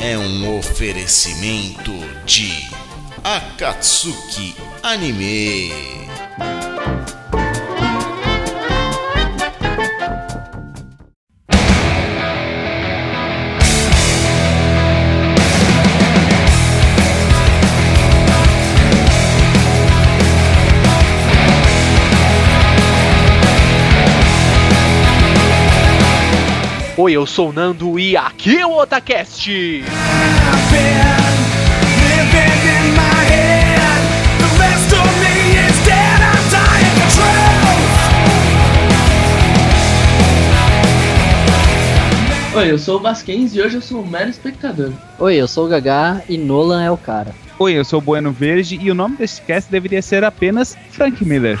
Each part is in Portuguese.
é um oferecimento de Akatsuki Anime. Oi, eu sou o Nando e aqui é o Otacast. Oi, eu sou o Vasquez e hoje eu sou um mero espectador. Oi, eu sou o Gagá e Nolan é o cara. Oi, eu sou o Bueno Verde e o nome desse cast deveria ser apenas Frank Miller.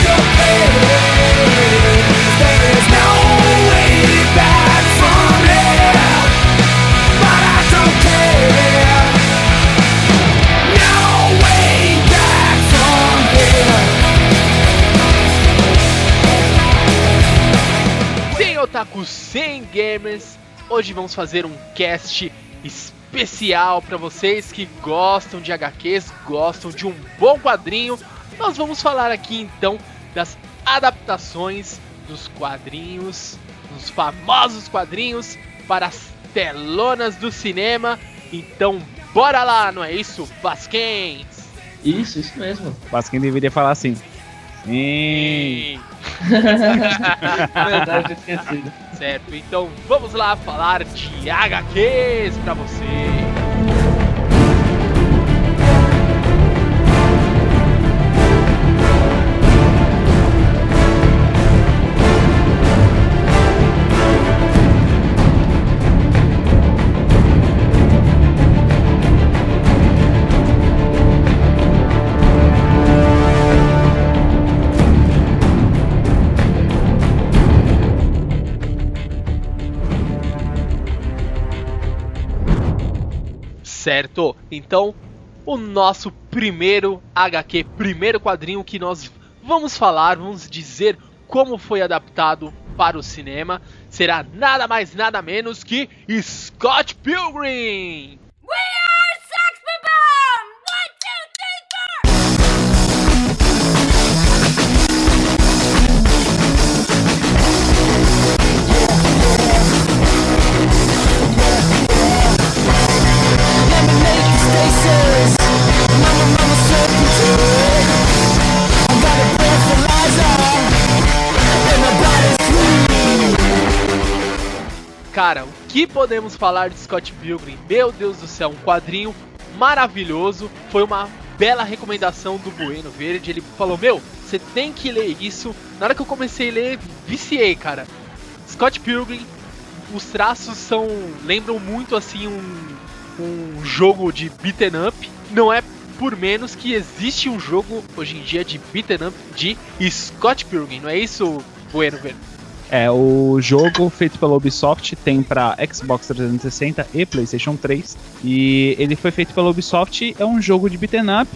otaku, sem gamers. Hoje vamos fazer um cast especial para vocês que gostam de HQs, gostam de um bom quadrinho. Nós vamos falar aqui então das adaptações dos quadrinhos, dos famosos quadrinhos para as telonas do cinema. Então, bora lá, não é isso, Vasquens? Isso, isso mesmo. Mas quem deveria falar assim. Sim. Verdade, esquecido. Certo, então vamos lá falar de HQs pra você. Certo? Então, o nosso primeiro HQ, primeiro quadrinho que nós vamos falar, vamos dizer como foi adaptado para o cinema, será nada mais nada menos que Scott Pilgrim. We are Sex Boom! Cara, o que podemos falar de Scott Pilgrim? Meu Deus do céu, um quadrinho maravilhoso. Foi uma bela recomendação do Bueno Verde. Ele falou: Meu, você tem que ler isso. Na hora que eu comecei a ler, viciei, cara. Scott Pilgrim, os traços são. lembram muito assim um, um jogo de beaten up. Não é por menos que existe um jogo hoje em dia de beaten up de Scott Pilgrim, não é isso, Bueno Verde? É, o jogo feito pela Ubisoft tem para Xbox 360 e PlayStation 3. E ele foi feito pela Ubisoft, é um jogo de beat'em up.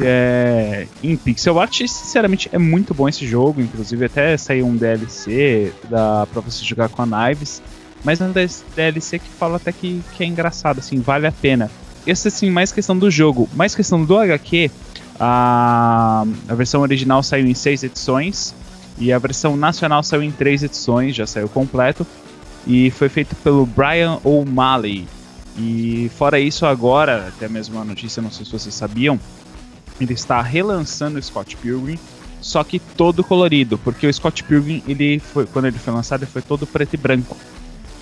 É, em pixel art, sinceramente é muito bom esse jogo. Inclusive, até saiu um DLC da, pra você jogar com a Knives. Mas um DLC que fala até que, que é engraçado, assim, vale a pena. Esse, assim, mais questão do jogo, mais questão do HQ. A, a versão original saiu em seis edições. E a versão nacional saiu em três edições, já saiu completo. E foi feito pelo Brian O'Malley. E fora isso, agora, até mesmo a notícia, não sei se vocês sabiam, ele está relançando o Scott Pilgrim, só que todo colorido, porque o Scott Pilgrim, ele foi, quando ele foi lançado, ele foi todo preto e branco.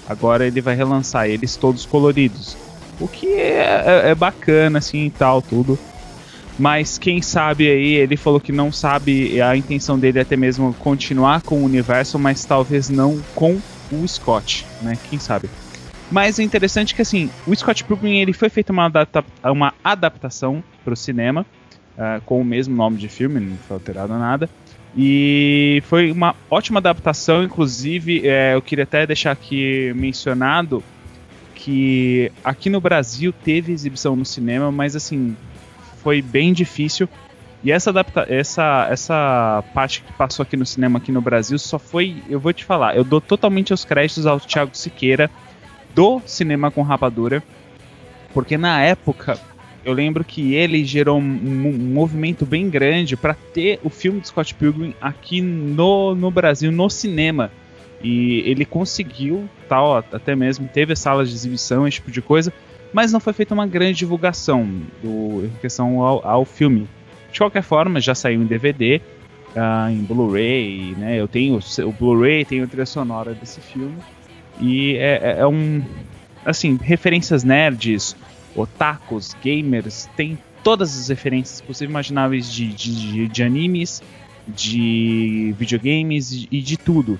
Agora ele vai relançar eles todos coloridos. O que é, é- é bacana, assim e tal, tudo. Mas quem sabe aí, ele falou que não sabe, a intenção dele é até mesmo continuar com o universo, mas talvez não com o Scott, né? Quem sabe. Mas é interessante que assim, o Scott Pilgrim ele foi feito uma, adapta uma adaptação para o cinema, ah, com o mesmo nome de filme, não foi alterado nada. E foi uma ótima adaptação, inclusive é, eu queria até deixar aqui mencionado que aqui no Brasil teve exibição no cinema, mas assim, foi bem difícil. E essa, adapta essa, essa parte que passou aqui no cinema aqui no Brasil só foi, eu vou te falar, eu dou totalmente os créditos ao Thiago Siqueira do Cinema com Rapadura, porque na época eu lembro que ele gerou um, um- movimento bem grande para ter o filme de Scott Pilgrim aqui no, no Brasil, no cinema. E ele conseguiu, tal, até mesmo teve salas de exibição, esse tipo de coisa, mas não foi feita uma grande divulgação do, em questão ao, ao filme. De qualquer forma, já saiu em DVD, ah, em Blu-ray, né? Eu tenho o, o Blu-ray, tenho a trilha sonora desse filme. E é, é- é um. Assim, referências nerds, otakus, gamers, tem todas as referências possíveis imagináveis de, de, de- de animes, de videogames e e de tudo.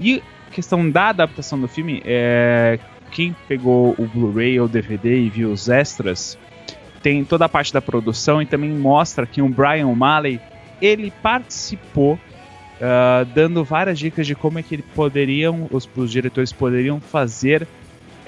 E questão da adaptação do filme, é, quem pegou o Blu-ray ou DVD e viu os extras, tem toda a parte da produção e também mostra que o Brian O'Malley, ele participou ah, dando várias dicas de como é que ele poderiam, os, os diretores poderiam fazer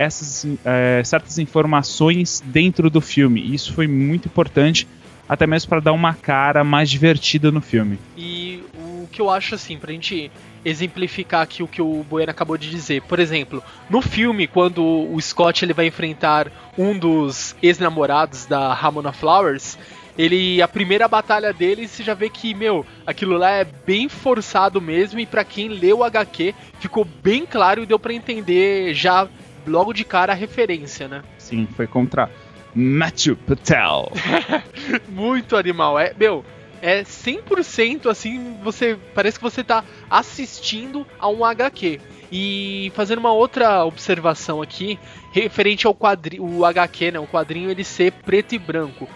essas eh, certas informações dentro do filme. Isso foi muito importante, até mesmo para dar uma cara mais divertida no filme. E o que eu acho assim, pra gente exemplificar aqui o que o Bueno acabou de dizer. Por exemplo, no filme, quando o Scott ele vai enfrentar um dos ex-namorados da Ramona Flowers, ele a primeira batalha dele você já vê que, meu, aquilo lá é bem forçado mesmo e pra quem leu o HQ ficou bem claro e deu pra entender já logo de cara a referência, né? Sim, foi contra Matthew Patel. Muito animal. É, meu, é 100% assim, você parece que você tá assistindo a um HQ. E fazendo uma outra observação aqui, referente ao quadrinho, o HQ, né, o quadrinho ele ser preto e branco.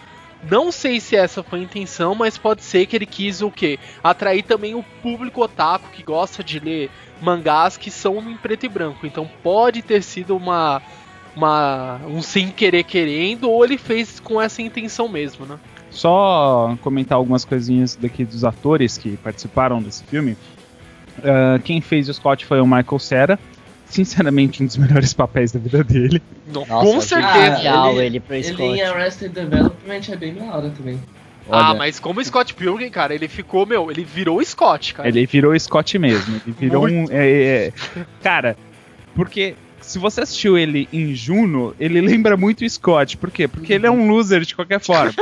Não sei se essa foi a intenção, mas pode ser que ele quis o quê? Atrair também o público otaku que gosta de ler mangás que são em preto e branco. Então pode ter sido uma uma um sem querer querendo ou ele fez com essa intenção mesmo, né? Só comentar algumas coisinhas daqui dos atores que participaram desse filme. Ah, quem fez o Scott foi o Michael Cera. Sinceramente, um dos melhores papéis da vida dele. No- Nossa, com certeza. genial ele- ele Ele em Arrested Development é bem da hora também. Ah, Olha, mas como Scott Pilgrim, cara, ele ficou, meu, ele virou Scott, cara. Ele virou Scott mesmo. Ele virou um. é, é, é. cara, porque se você assistiu ele em Juno, ele lembra muito o Scott. Por quê? Porque ele é um loser de qualquer forma.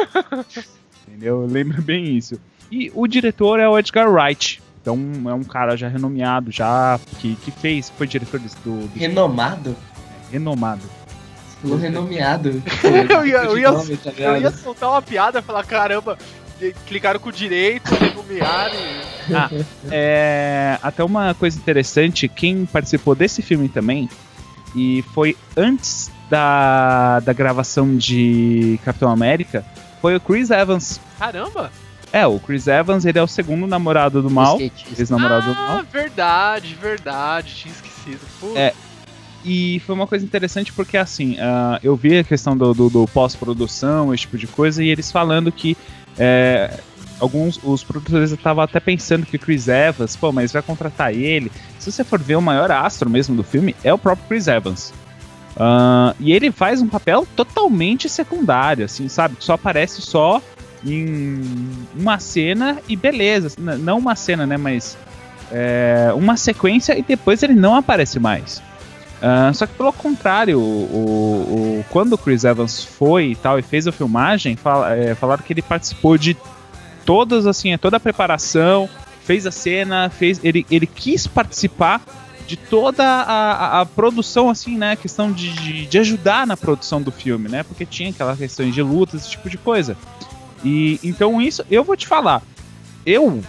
Entendeu? Lembra bem isso. E o diretor é o Edgar Wright. Então é um cara já renomeado, já que, que fez, foi diretor do, do, do Renomado? renomado. Falou renomeado. Eu ia- eu ia- Nome, tá Eu ia soltar uma piada e falar, caramba, clicaram com o direito, renomearam e... É, até uma coisa interessante, quem participou desse filme também, e foi antes da, da gravação de Capitão América, foi o Chris Evans. Caramba! É, o Chris Evans, ele é o segundo namorado do mal, ex-namorado do mal. Ah, verdade, verdade, tinha esquecido. É. E foi uma coisa interessante porque, assim, ah, eu vi a questão do, do- do pós-produção, esse tipo de coisa, e eles falando que é, alguns, os produtores estavam até pensando que o Chris Evans, pô, mas vai contratar ele. Se você for ver o maior astro mesmo do filme, é o próprio Chris Evans. Ah, e ele faz um papel totalmente secundário, assim, sabe? Que só aparece só em uma cena e beleza. Não uma cena, né? Mas é, uma sequência e depois ele não aparece mais. Ah, só que pelo contrário, o, o- quando o Chris Evans foi e tal e fez a filmagem, fala- é, falaram que ele participou de todas assim, toda a preparação, fez a cena, fez, ele, ele quis participar de toda a, a- a produção, assim, né? Questão de, de, de ajudar na produção do filme, né? Porque tinha aquelas questões de lutas, esse tipo de coisa. E então isso, eu vou te falar, eu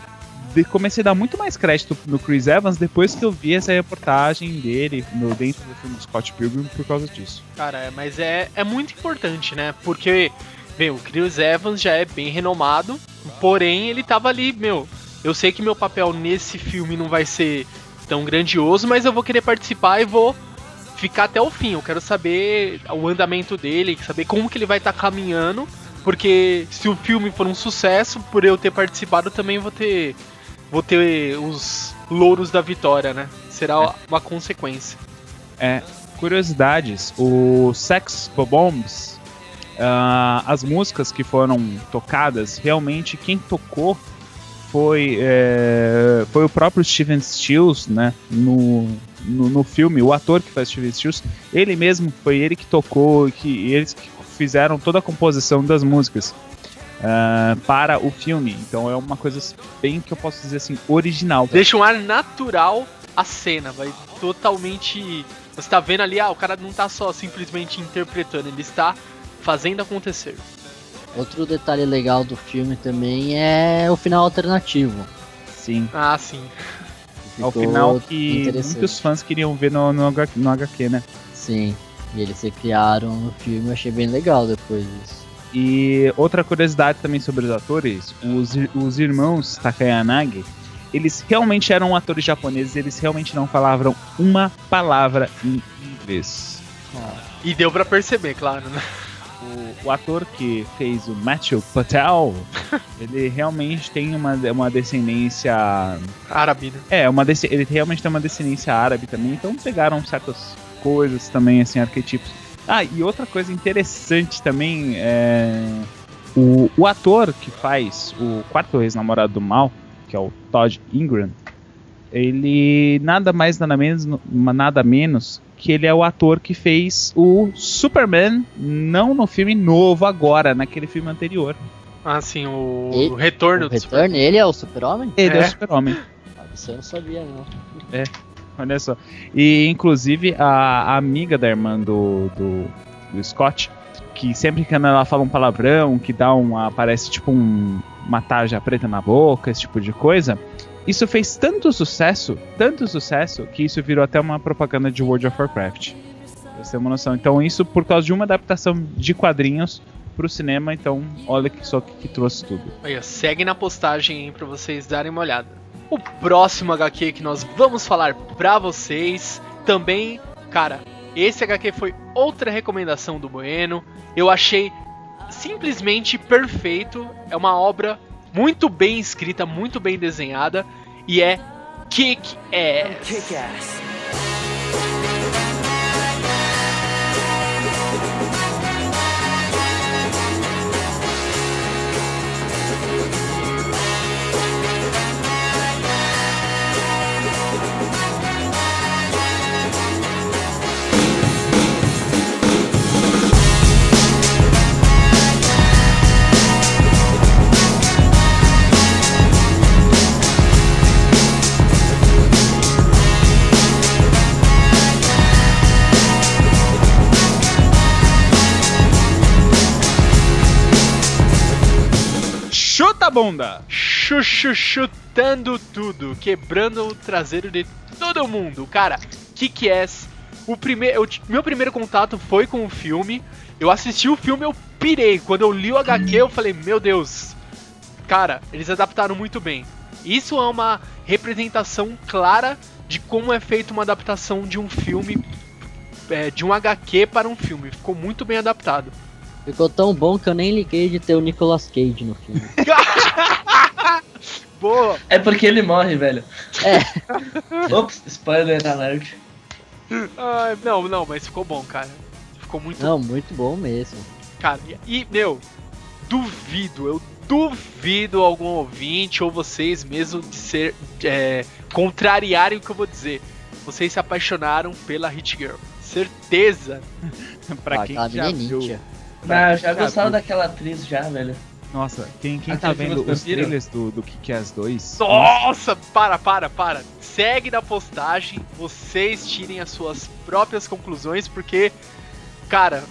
comecei a dar muito mais crédito no Chris Evans depois que eu vi essa reportagem dele no, dentro do filme do Scott Pilgrim por causa disso. Cara, mas é, é muito importante, né? Porque, meu, o Chris Evans já é bem renomado, porém ele tava ali, meu. Eu sei que meu papel nesse filme não vai ser tão grandioso, mas eu vou querer participar e vou ficar até o fim. Eu quero saber o andamento dele, saber como que ele vai estar caminhando, porque se o filme for um sucesso, por eu ter participado, também vou ter vou ter os louros da vitória, né? Será uma consequência. É, curiosidades, o Sex Bombs, ah, as músicas que foram tocadas, realmente quem tocou foi, é, foi o próprio Steven Stills, né, no, no, no filme, o ator que faz Steven Stills, ele mesmo, foi ele que tocou, que eles que fizeram toda a composição das músicas ah, para o filme, então é uma coisa bem que eu posso dizer assim, original. Deixa um ar natural a cena, vai totalmente. Você tá vendo ali, ah, o cara não tá só simplesmente interpretando, ele está fazendo acontecer. Outro detalhe legal do filme também é o final alternativo. Sim. Ah, sim. Ao Ficou final que muitos fãs queriam ver no, no, no HQ, né? Sim. E eles se criaram no filme, eu achei bem legal depois disso. E outra curiosidade também sobre os atores, os, os irmãos Takayanagi, eles realmente eram atores japoneses, eles realmente não falavam uma palavra em inglês. E deu pra perceber, claro, né? O, o ator que fez o Matthew Patel, ele realmente tem uma, uma descendência Árabe, né? É, uma ele realmente tem uma descendência árabe também, então pegaram certas coisas também, assim, arquetipos. Ah, e outra coisa interessante também é. O, o ator que faz o quarto ex-namorado do mal, que é o Todd Ingram, ele nada mais, nada menos, nada menos que ele é o ator que fez o Superman, não no filme novo agora, naquele filme anterior. Ah, sim, o, E- o retorno o do Return, ele é o super-homem? Ele é, É. o Super-Homem. Ah, Isso eu não sabia, não. Olha só. E inclusive a, amiga da irmã do, do, do Scott, que sempre que ela fala um palavrão, que dá um. aparece tipo um, uma tarja preta na boca, esse tipo de coisa. Isso fez tanto sucesso, tanto sucesso, que isso virou até uma propaganda de World of Warcraft. Pra você ter uma noção. Então, isso por causa de uma adaptação de quadrinhos pro cinema, então olha que só que, que trouxe tudo. Ó, segue na postagem pra vocês darem uma olhada. O próximo HQ que nós vamos falar pra vocês também, cara, esse HQ foi outra recomendação do Bueno. Eu achei simplesmente perfeito. É uma obra muito bem escrita, muito bem desenhada e é Kick Ass. Bunda! Chuchu chutando tudo, quebrando o traseiro de todo mundo. Cara, Kick Ass. O primeiro, meu primeiro contato foi com o filme. Eu assisti o filme, eu pirei. Quando eu li o HQ, eu falei, meu Deus. Cara, eles adaptaram muito bem. Isso é uma representação clara de como é feita uma adaptação de um filme, é, de um HQ para um filme. Ficou muito bem adaptado. Ficou tão bom que eu nem liguei de ter o Nicolas Cage no filme. Boa! É porque ele morre, velho. É. Ops, spoiler alert. Ah, não, não, mas ficou bom, cara. Ficou muito Não, muito bom mesmo. Cara, e, e, meu, duvido, eu duvido algum ouvinte ou vocês mesmo de ser é, contrariarem o que eu vou dizer. Vocês se apaixonaram pela Hit Girl. Certeza. pra Ah, quem aquela já viu. ninja. Ah, já gostava daquela atriz já, velho. Nossa, quem, quem tá vendo os trailers do, do Kick-Ass 2? Nossa, para, para, para. Segue na postagem, vocês tirem as suas próprias conclusões, porque, cara,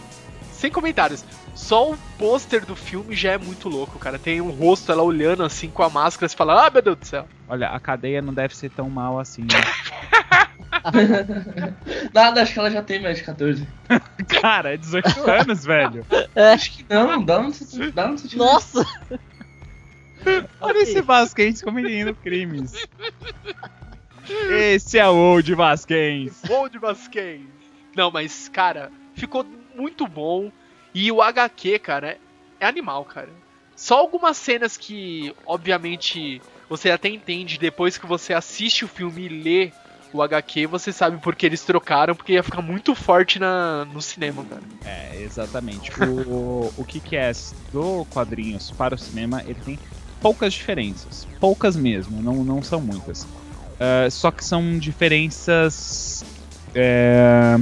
sem comentários. Só o pôster do filme já é muito louco, cara. Tem um rosto ela olhando assim com a máscara e fala, ah, meu Deus do céu. Olha, a cadeia não deve ser tão mal assim, né? Nada, acho que ela já tem mais de 14. Cara, é 18 anos, velho. Acho que não, dá um, dá um sentimento. Nossa! Olha esse Vasquez cometendo crimes. Esse é o Old Vasquez. De Vasquez. Não, mas, cara, ficou muito bom. E o HQ, cara, é animal, cara. Só algumas cenas que, obviamente, você até entende depois que você assiste o filme e lê o HQ, você sabe por que eles trocaram, porque ia ficar muito forte na, no cinema, cara. É, exatamente. O, o Kick-Ass do quadrinhos para o cinema, ele tem poucas diferenças. Poucas mesmo, não, não são muitas. Ah, só que são diferenças é,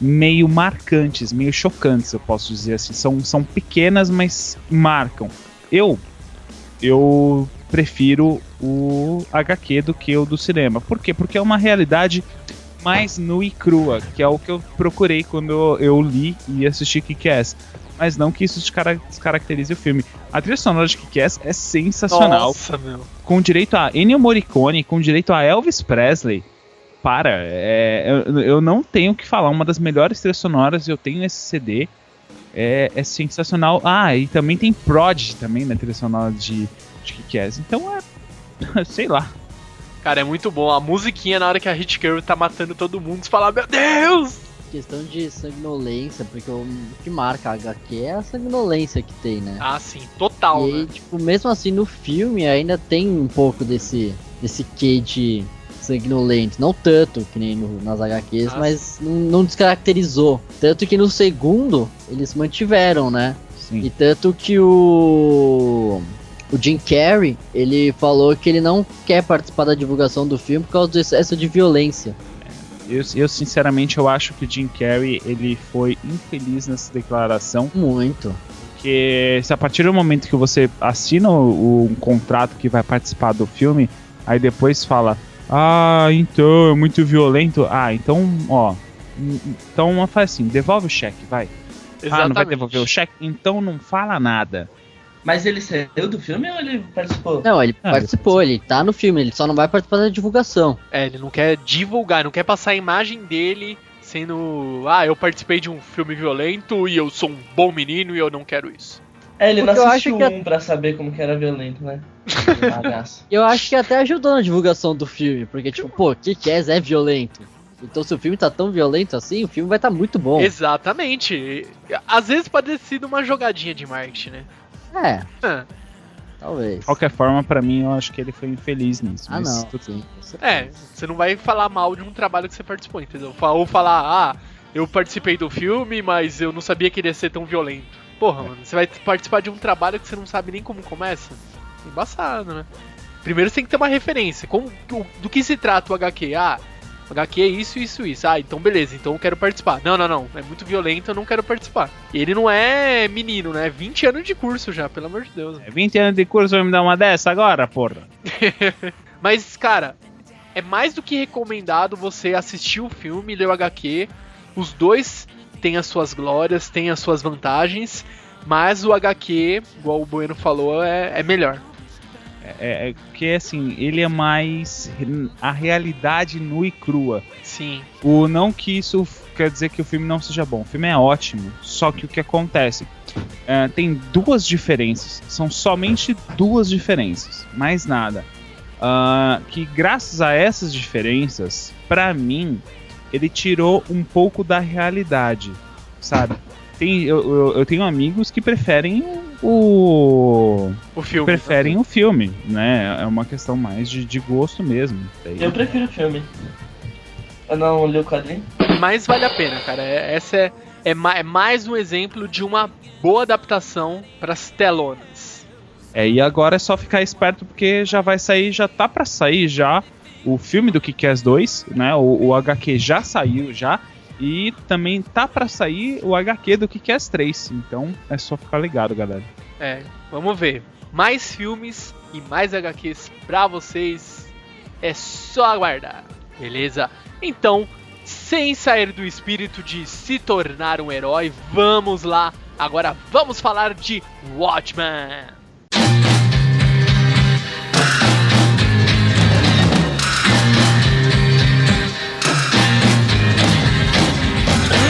meio marcantes, meio chocantes, eu posso dizer assim. São, são pequenas, mas marcam. Eu, eu prefiro o HQ do que o do cinema. Por quê? Porque é uma realidade mais nua e crua, que é o que eu procurei quando eu, eu li e assisti Kick-Ass. Mas não que isso descara- descaracterize o filme. A trilha sonora de Kick-Ass é sensacional Nossa, meu. com direito a Ennio Morricone, com direito a Elvis Presley. Para, é, eu, eu não tenho o que falar. Uma das melhores trilhas sonoras, eu tenho esse CD. É, é sensacional. Ah, e também tem Prodigy também na trilha sonora de, de Kick-Ass. Então é. Sei lá. Cara, é muito bom. A musiquinha na hora que a Hit Girl tá matando todo mundo, você fala, meu Deus! Questão de sanguinolência, porque o que marca a HQ é a sanguinolência que tem, né? Ah, sim, total, e aí, né? tipo, mesmo assim no filme ainda tem um pouco desse, desse quê de sanguinolento. Não tanto que nem no- nas HQs, Ah, mas não, não descaracterizou. Tanto que no segundo eles mantiveram, né? Sim. E tanto que o. O Jim Carrey, ele falou que ele não quer participar da divulgação do filme por causa do excesso de violência. Eu, eu, sinceramente eu acho que o Jim Carrey ele foi infeliz nessa declaração. Muito. Porque se a partir do momento que você assina o, o- um contrato que vai participar do filme, aí depois fala, ah, então é muito violento. Ah, então, ó. Então faz assim, devolve o cheque, vai. Ah, não vai devolver o cheque? Então não fala nada. Mas ele saiu do filme ou ele participou? Não, ele Ah, participou, ele tá no filme, ele só não vai participar da divulgação. É, ele não quer divulgar, não quer passar a imagem dele sendo. Ah, eu participei de um filme violento e eu sou um bom menino e eu não quero isso. É, ele não Porque eu assistiu que um pra saber como que era violento, né? Bagaço. Eu acho que até ajudou na divulgação do filme, porque, tipo, pô, que Kick-Ass é violento. Então, se o filme tá tão violento assim, o filme vai estar tá muito bom. Exatamente. Às vezes pode ter sido uma jogadinha de marketing, né? É, Ah, talvez. De qualquer forma, pra mim, eu acho que ele foi infeliz nisso. Ah, mas não, tudo- sim. É, você não vai falar mal de um trabalho que você participou, entendeu? Ou falar, ah, eu participei do filme, mas eu não sabia que ele ia ser tão violento. Porra, mano, você vai participar de um trabalho que você não sabe nem como começa? Embaçado, né? Primeiro você tem que ter uma referência. Como, do, do que se trata o HQ? Ah, HQ é isso, isso, isso. Ah, então beleza, então eu quero participar. Não, não, não. É muito violento, eu não quero participar. Ele não é menino, né? 20 anos de curso já, pelo amor de Deus. É 20 anos de curso, vai me dar uma dessa agora, porra? Mas, cara, é mais do que recomendado você assistir o filme e ler o HQ. Os dois têm as suas glórias, têm as suas vantagens, mas o HQ, igual o Bueno falou, é, é melhor. É, é que assim, ele é mais a realidade nua e crua. Sim. O não que isso quer dizer que o filme não seja bom. O filme é ótimo. Só que o que acontece? É, tem duas diferenças. São somente duas diferenças. Mais nada. Ah, que graças a essas diferenças, pra mim, ele tirou um pouco da realidade. Sabe? Tem, eu, eu, eu tenho amigos que preferem o. O filme. preferem o filme, né? É uma questão mais de, de gosto mesmo. Daí- Eu prefiro o filme. Eu não li o quadrinho. Mas vale a pena, cara. É- Essa é, é, ma- é mais um exemplo de uma boa adaptação pras telonas. É, e agora é só ficar esperto porque já vai sair, já tá pra sair já o filme do Kick-Ass 2, né? O, o HQ já saiu já. E também tá pra sair o HQ do Kick-Ass 3. Então é só ficar ligado, galera. É, vamos ver. Mais filmes e mais HQs pra vocês. É só aguardar, beleza? Então, sem sair do espírito de se tornar um herói, vamos lá Agora vamos falar de Watchmen.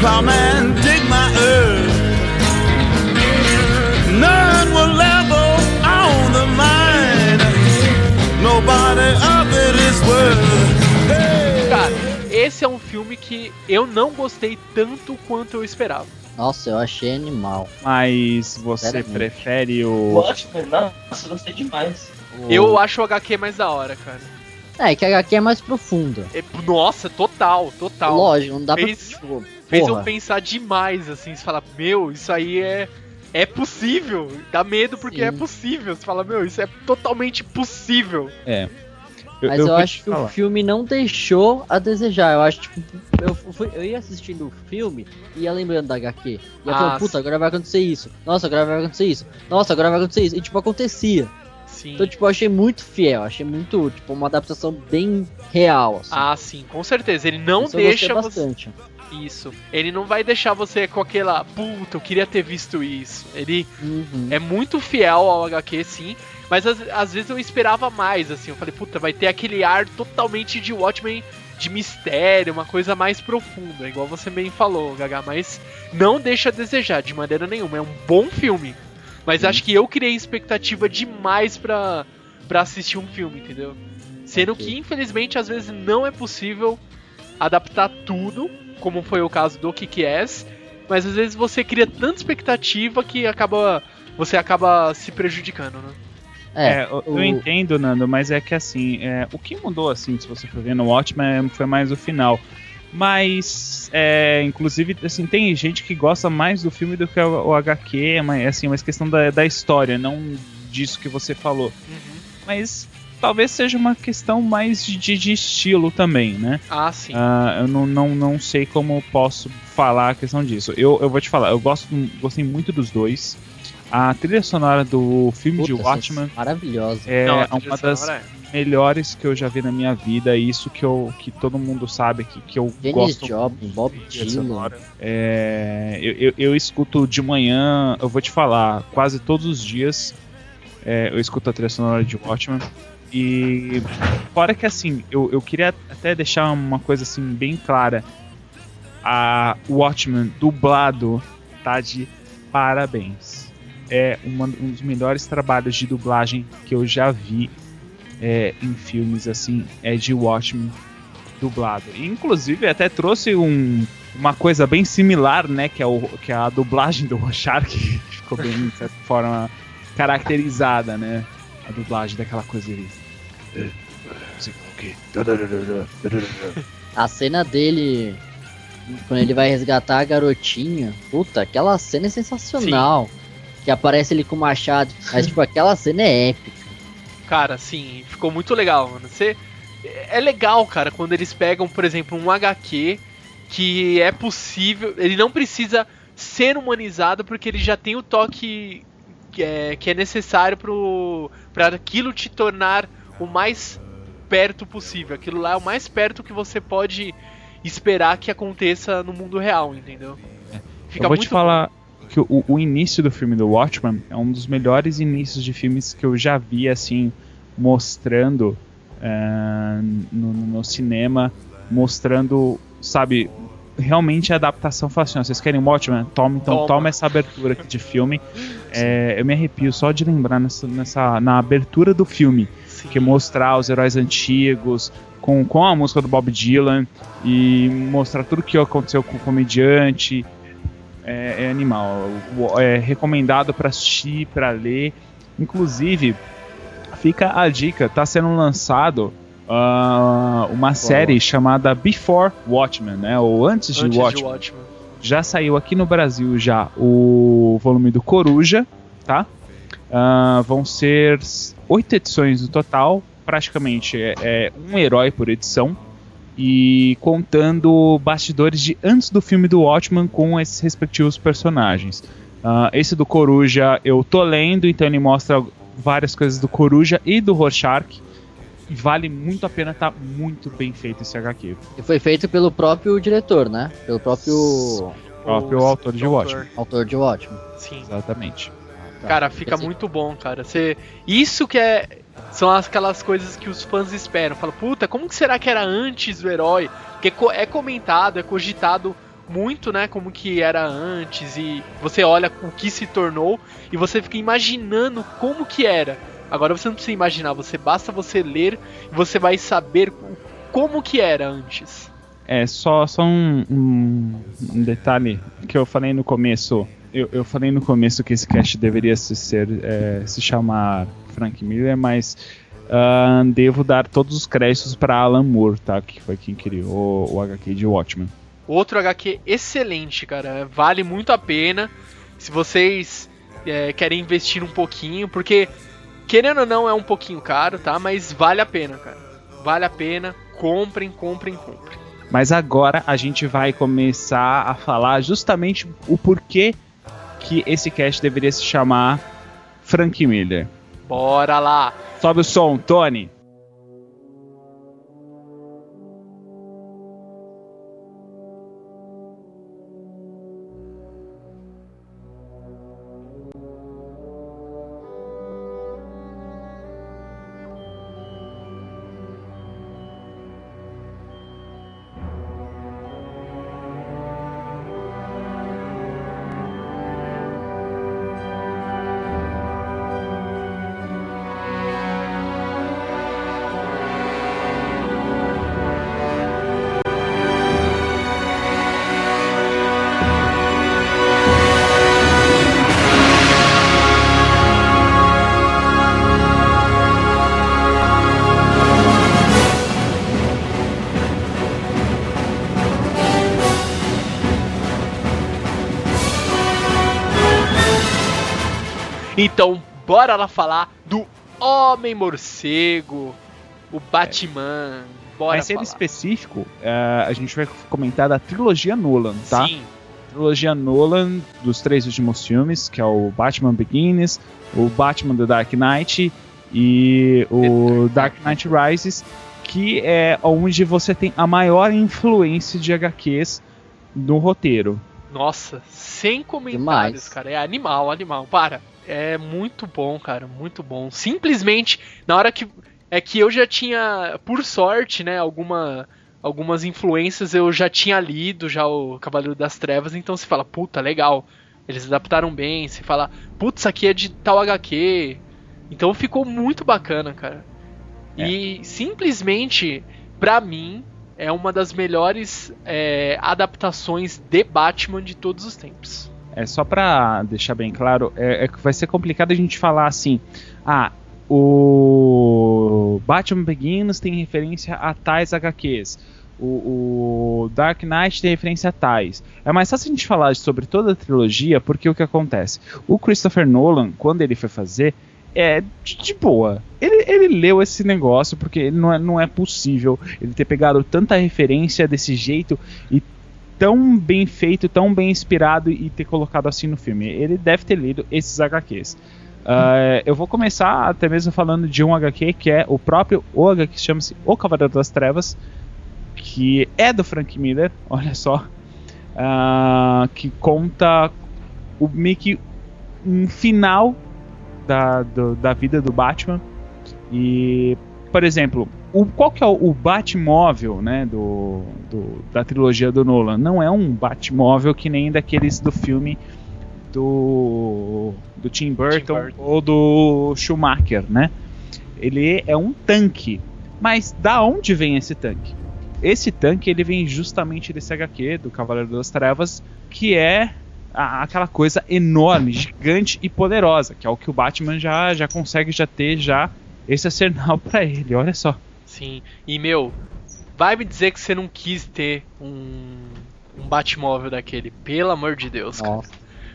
Plowman, dig my earth. None will level on the mine. Nobody of it is worth. Hey. Cara, esse é um filme que eu não gostei tanto quanto eu esperava. Nossa, eu achei animal. Mas você prefere O o. Watchmen, nossa, eu gostei demais. o- Eu acho o HQ mais da hora, cara. É, que a HQ é mais profunda. É- nossa, total, total. Lógico, não dá pra. Fez- Tipo, Fez eu porra. pensar demais, assim. Você fala, meu, isso aí é. É possível. Dá medo porque Sim. é possível. Você fala, meu, isso é totalmente possível. Mas eu, vou te acho que falar. o filme não deixou a desejar. Eu acho, tipo, eu, fui, eu ia assistindo o filme e ia lembrando da HQ. Ia Ah, falando, puta, agora vai acontecer isso. Nossa, agora vai acontecer isso. Nossa, agora vai acontecer isso. E, tipo, acontecia. Sim. Então, tipo, eu achei muito fiel. Achei muito, tipo, uma adaptação bem real, assim. Ah, sim, com certeza. Ele não Isso deixa você. bastante. Isso. Ele não vai deixar você com aquela. Puta, eu queria ter visto isso. Ele Uhum. é muito fiel ao HQ, sim. Mas às, às vezes eu esperava mais, assim. Eu falei, puta, vai ter aquele ar totalmente de Watchmen de mistério, uma coisa mais profunda, igual você bem falou, Gaga. Mas não deixa a desejar, de maneira nenhuma. É um bom filme. Mas acho que eu criei expectativa demais pra, pra assistir um filme, entendeu? Sendo que, infelizmente, às vezes não é possível adaptar tudo, como foi o caso do Kick-Ass. Mas às vezes você cria tanta expectativa que acaba você acaba se prejudicando, né? É, É, eu, eu o- entendo, Nando, mas é que assim, é, o que mudou, assim, se você for ver no Watchmen, foi mais o final. Mas, é, inclusive, assim, tem gente que gosta mais do filme do que o, o HQ, mas, assim, mas questão da, da história, não disso que você falou. Mas talvez seja uma questão mais de, de estilo também, né? Ah, sim. Ah, eu não, não, não sei como posso falar a questão disso. Eu, eu vou te falar, eu gosto, gostei muito dos dois. A trilha sonora do filme de puta, Watchmen Maravilhosa. é Não, uma das é. Melhores que eu já vi na minha vida. Isso que, eu, que todo mundo sabe que, que eu Dennis gosto Joplin, muito Bob Dylan. É, eu, eu, eu escuto de manhã, eu vou te falar, quase todos os dias é, eu escuto a trilha sonora de Watchmen. E fora que assim, eu, eu queria até deixar uma coisa assim bem clara. A Watchmen dublado tá de parabéns. É uma- um dos melhores trabalhos de dublagem que eu já vi é, em filmes assim, é de Watchmen dublado. E, inclusive até trouxe um, uma coisa bem similar, né, que é, o, que é a dublagem do Rorschach, que ficou bem de certa forma caracterizada, né? A dublagem daquela coisa ali. É. A cena dele, quando ele vai resgatar a garotinha, puta, aquela cena é sensacional. Que aparece ele com o machado. Mas, tipo, aquela cena é épica. Cara, sim, ficou muito legal, mano. Você é legal, cara, quando eles pegam, por exemplo, um HQ que é possível, ele não precisa ser humanizado porque ele já tem o toque que é, que é necessário para aquilo te tornar o mais perto possível. Aquilo lá é o mais perto que você pode esperar que aconteça no mundo real, entendeu? Fica eu vou muito te falar que o, o início do filme do Watchmen é um dos melhores inícios de filmes que eu já vi, assim, mostrando eh, no, no cinema, mostrando, sabe, realmente a adaptação fala assim, ó, vocês querem Watchmen? Toma, então Toma. toma, essa abertura aqui de filme. Eh, eu me arrepio só de lembrar nessa, nessa, na abertura do filme. Sim. que é mostrar os heróis antigos com, com a música do Bob Dylan e mostrar tudo que aconteceu com o comediante. É, é animal. É recomendado para assistir, para ler. Inclusive, fica a dica: tá sendo lançado ah, uma série chamada Before Watchmen, né? Ou antes de Antes Watchmen. de Watchmen. Já saiu aqui no Brasil já o volume do Coruja, tá? Ah, vão ser oito edições no total, praticamente é, é um herói por edição. E contando bastidores de antes do filme do Watchman com esses respectivos personagens. Ah, esse do Coruja eu tô lendo, então ele mostra várias coisas do Coruja e do Rorschach. E vale muito a pena, tá muito bem feito esse HQ. E foi feito pelo próprio diretor, né? Pelo próprio Próprio O autor de autor. Watchmen. autor de Watchmen. Sim. Exatamente. Cara, fica muito bom, cara. Você... Isso que é. São aquelas coisas que os fãs esperam. Fala, puta, como que será que era antes do herói? Porque é comentado, é cogitado muito, né? Como que era antes. E você olha o que se tornou e você fica imaginando como que era. Agora você não precisa imaginar, você basta você ler e você vai saber o- como que era antes. É, só, só um- um detalhe que eu falei no começo. Eu, eu falei no começo que esse cast deveria se, ser, é, se chamar Frank Miller, mas ah, devo dar todos os créditos para Alan Moore, tá? Que foi quem criou o HQ de Watchmen. Outro HQ excelente, cara. Vale muito a pena. Se vocês é, querem investir um pouquinho, porque querendo ou não é um pouquinho caro, tá? Mas vale a pena, cara. Vale a pena. Comprem, comprem, comprem. Mas agora a gente vai começar a falar justamente o porquê que esse cast deveria se chamar Frank Miller. Bora lá. Sobe o som, Tony. Bora lá falar do Homem Morcego, o Batman. Bora Mas sendo falar. específico, eh, a gente vai comentar da trilogia Nolan, tá? Sim. Trilogia Nolan dos três últimos filmes, que é o Batman Begins, o Batman The Dark Knight e o Dark Knight Rises, que é onde você tem a maior influência de HQs no roteiro. Nossa, sem comentários, Demais. cara. É animal, animal. Para. É muito bom, cara. Muito bom. Simplesmente, na hora que. É que eu já tinha, por sorte, né, alguma, algumas influências eu já tinha lido já o Cavaleiro das Trevas, então se fala, puta, legal. Eles adaptaram bem, se fala, putz, isso aqui é de tal HQ. Então ficou muito bacana, cara. E simplesmente, pra mim, é uma das melhores é, adaptações de Batman de todos os tempos. É só pra deixar bem claro, é, é vai ser complicado a gente falar assim, ah, o Batman Begins tem referência a tais HQs. O, o Dark Knight tem referência a tais. É mais fácil a gente falar sobre toda a trilogia, porque o que acontece? O Christopher Nolan, quando ele foi fazer, é de, de boa. Ele, ele leu esse negócio, porque não é, não é possível ele ter pegado tanta referência desse jeito e tão bem feito, tão bem inspirado e ter colocado assim no filme. Ele deve ter lido esses HQs. Ah, eu vou começar até mesmo falando de um HQ que é o próprio o HQ que chama-se O Cavaleiro das Trevas, que é do Frank Miller, olha só, ah, que conta o meio que um final da, do- da vida do Batman e, por exemplo, o, qual que é o, o Batmóvel, né, do, do- da trilogia do Nolan? Não é um Batmóvel que nem daqueles do filme do, do Tim Burton, Burton. ou do Schumacher, né? Ele é um tanque. Mas da onde vem esse tanque? Esse tanque ele vem justamente desse HQ do Cavaleiro das Trevas, que é a- aquela coisa enorme, gigante e poderosa, que é o que o Batman já, já consegue já ter já esse arsenal pra ele, olha só. Sim. E meu, vai me dizer que você não quis ter um um Batmóvel daquele, pelo amor de Deus. cara.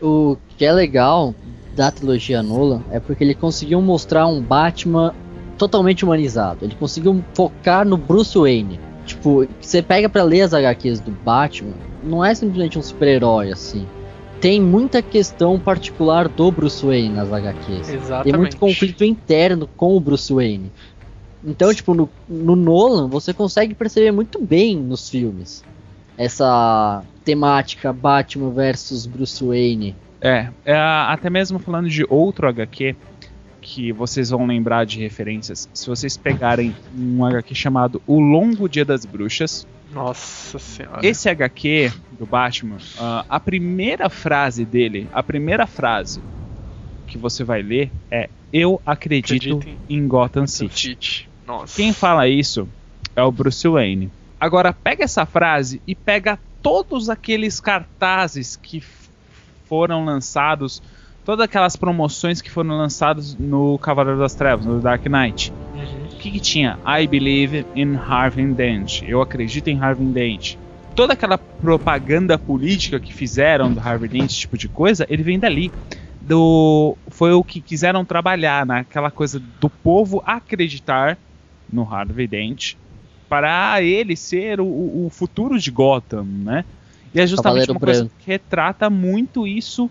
O que é legal da trilogia Nolan é porque ele conseguiu mostrar um Batman totalmente humanizado. Ele conseguiu focar no Bruce Wayne. Tipo, você pega pra ler as HQs do Batman, não é simplesmente um super-herói assim. Tem muita questão particular do Bruce Wayne nas HQs. Exatamente. Tem muito conflito interno com o Bruce Wayne. Então, tipo, no, no Nolan, você consegue perceber muito bem nos filmes essa temática Batman versus Bruce Wayne. É, é, até mesmo falando de outro HQ que vocês vão lembrar de referências. Se vocês pegarem um HQ chamado O Longo Dia das Bruxas, Nossa senhora. esse HQ do Batman, ah, a primeira frase dele, a primeira frase que você vai ler é Eu acredito Acredito em Gotham City. City. Nossa. Quem fala isso é o Bruce Wayne. Agora pega essa frase e pega todos aqueles cartazes que foram lançados, todas aquelas promoções que foram lançadas no Cavaleiro das Trevas, no Dark Knight. Uhum. O que, que tinha? I believe in Harvey Dent. Eu acredito em Harvey Dent. Toda aquela propaganda política que fizeram do Harvey Dent, esse tipo de coisa, ele vem dali. Do, foi o que quiseram trabalhar naquela coisa do povo acreditar no Harvey Dent para ele ser o, o futuro de Gotham, né? E é justamente Cavaleiro uma coisa Branco. que retrata muito isso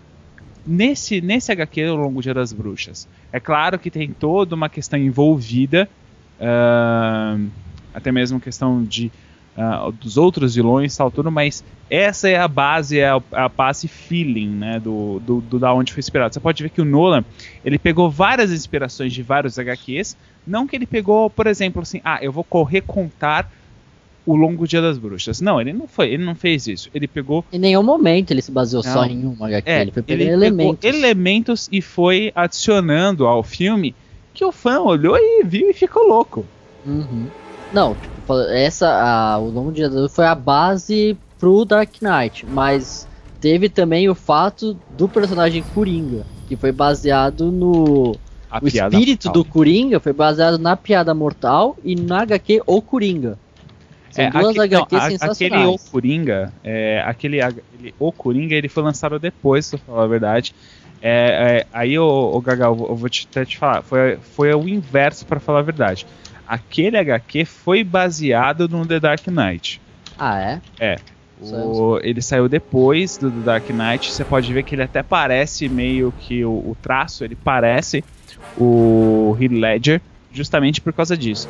nesse, nesse HQ ao longo Dia das Bruxas. É claro que tem toda uma questão envolvida, ahn, até mesmo questão de ah, dos outros vilões e tal, tudo, mas essa é a base, é a, a base feeling, né, do, do, do da onde foi inspirado. Você pode ver que o Nolan, ele pegou várias inspirações de vários HQs, não que ele pegou, por exemplo, assim, ah, eu vou correr contar o Longo Dia das Bruxas. Não, ele não foi, ele não fez isso. Ele pegou Em nenhum momento ele se baseou só Não. em uma HQ, é, ele foi ele elementos. elementos e foi adicionando ao filme que o fã olhou e viu e ficou louco. Uhum. Não, tipo, essa, a, o Longo Dia da Luz foi a base pro Dark Knight, mas teve também o fato do personagem Coringa, que foi baseado no. A o espírito mortal. do Coringa foi baseado na piada mortal e na HQ O Coringa. São É, duas aque- não, HQs aquele sensacionais. O Coringa, é, aquele, H- ele- O Coringa, ele foi lançado depois, pra falar a verdade. É, é, aí, o, Gagal, eu vou- eu te, até te falar, foi, foi o inverso, pra falar a verdade. Aquele HQ foi baseado no The Dark Knight. Ah, é? O- ele saiu depois do, do Dark Knight. Você pode ver que ele até parece meio que o, o traço, ele parece o Heath Ledger, justamente por causa disso.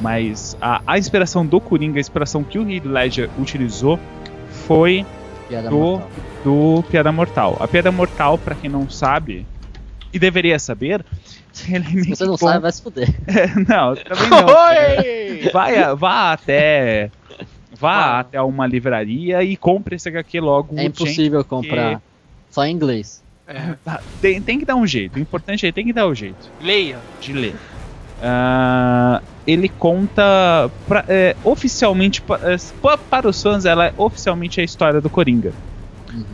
Mas a, a inspiração do Coringa, a inspiração que o Heath Ledger utilizou foi Piada Do- mortal. do Piada Mortal. A Piada Mortal, pra quem não sabe, e deveria saber, ele é Se você não que sabe, vai se fuder. não, também não. Oi! Vai, vá até. Vá até uma livraria e compre esse HQ logo. É impossível comprar só em inglês. É, Tem, tem que dar um jeito. O importante é tem que dar o jeito leia. de ler. Ah, ele conta pra- é, oficialmente pa- é, pa- para os fãs, ela é oficialmente a história do Coringa. Uhum.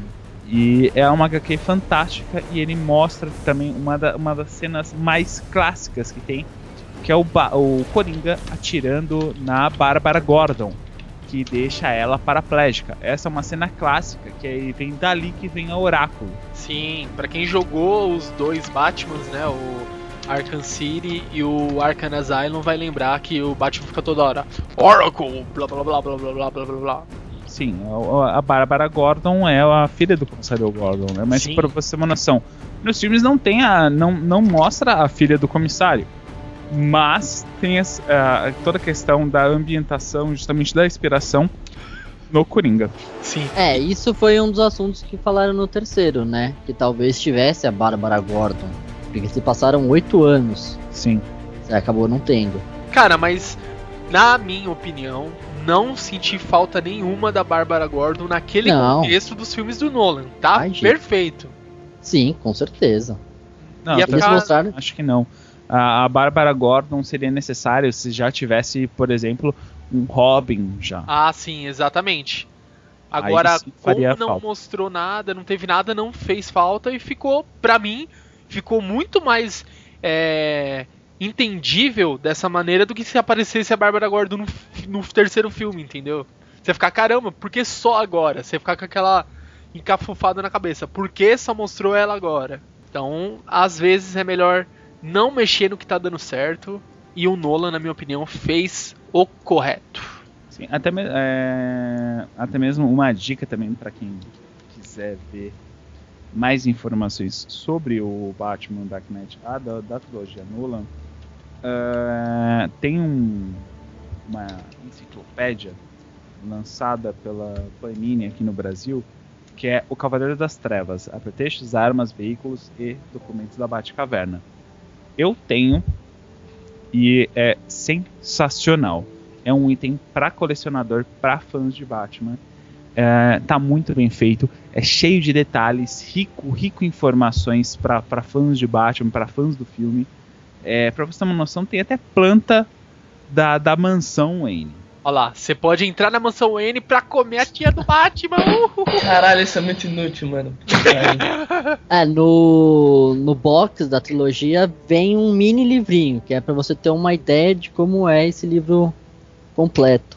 E é uma HQ fantástica e ele mostra também uma, da- uma das cenas mais clássicas que tem, que é o, o Coringa atirando na Bárbara Gordon, que deixa ela paraplégica. Essa é uma cena clássica, que aí vem dali que vem a Oráculo. Sim, pra quem jogou os dois Batmans, né, o Arkham City e o Arkham Asylum vai lembrar que o Batman fica toda hora Oracle, blá blá blá blá blá blá blá blá. Sim, a, Bárbara Gordon é a filha do comissário Gordon, né? Mas para você ter uma noção, nos filmes não tem a, não, não mostra a filha do comissário, mas tem as- a- toda a questão da ambientação, justamente da inspiração no Coringa. Sim. É, isso foi um dos assuntos que falaram no terceiro, né? Que talvez tivesse a Bárbara Gordon. Porque se passaram oito anos, Sim. você acabou não tendo. Cara, mas na minha opinião, não senti falta nenhuma da Bárbara Gordon naquele Não. contexto dos filmes do Nolan, tá? Ai. Perfeito. Sim, com certeza. Não, Eles ficar- mostraram. acho que não. A, a Bárbara Gordon seria necessário se já tivesse, por exemplo, um Robin já. Ah, sim, exatamente. Agora, como não falta. mostrou nada, não teve nada, não fez falta e ficou, pra mim, ficou muito mais é, entendível dessa maneira do que se aparecesse a Bárbara Gordon no, no terceiro filme, entendeu? Você ficar, caramba, por que só agora? Você ficar com aquela encafufada na cabeça. Por que só mostrou ela agora? Então, às vezes é melhor não mexer no que tá dando certo. E o Nolan, na minha opinião, fez o correto. Sim, até, me- é, até mesmo uma dica também para quem quiser ver mais informações sobre o Batman Dark Knight, a da, da trilogia Nolan, é, tem um- uma enciclopédia lançada pela Panini aqui no Brasil, que é O Cavaleiro das Trevas, apetrechos, armas, veículos e documentos da Batcaverna. Eu tenho e é sensacional. É um item para colecionador, para fãs de Batman. É, tá muito bem feito, é cheio de detalhes, rico, rico em informações para fãs de Batman, para fãs do filme. É, para você ter uma noção, tem até planta da, da mansão Wayne. Olha lá, você pode entrar na mansão N pra comer a tia do Batman. Uhul. Caralho, isso é muito inútil, mano. É, no, no box da trilogia vem um mini livrinho, que é pra você ter uma ideia de como é esse livro completo.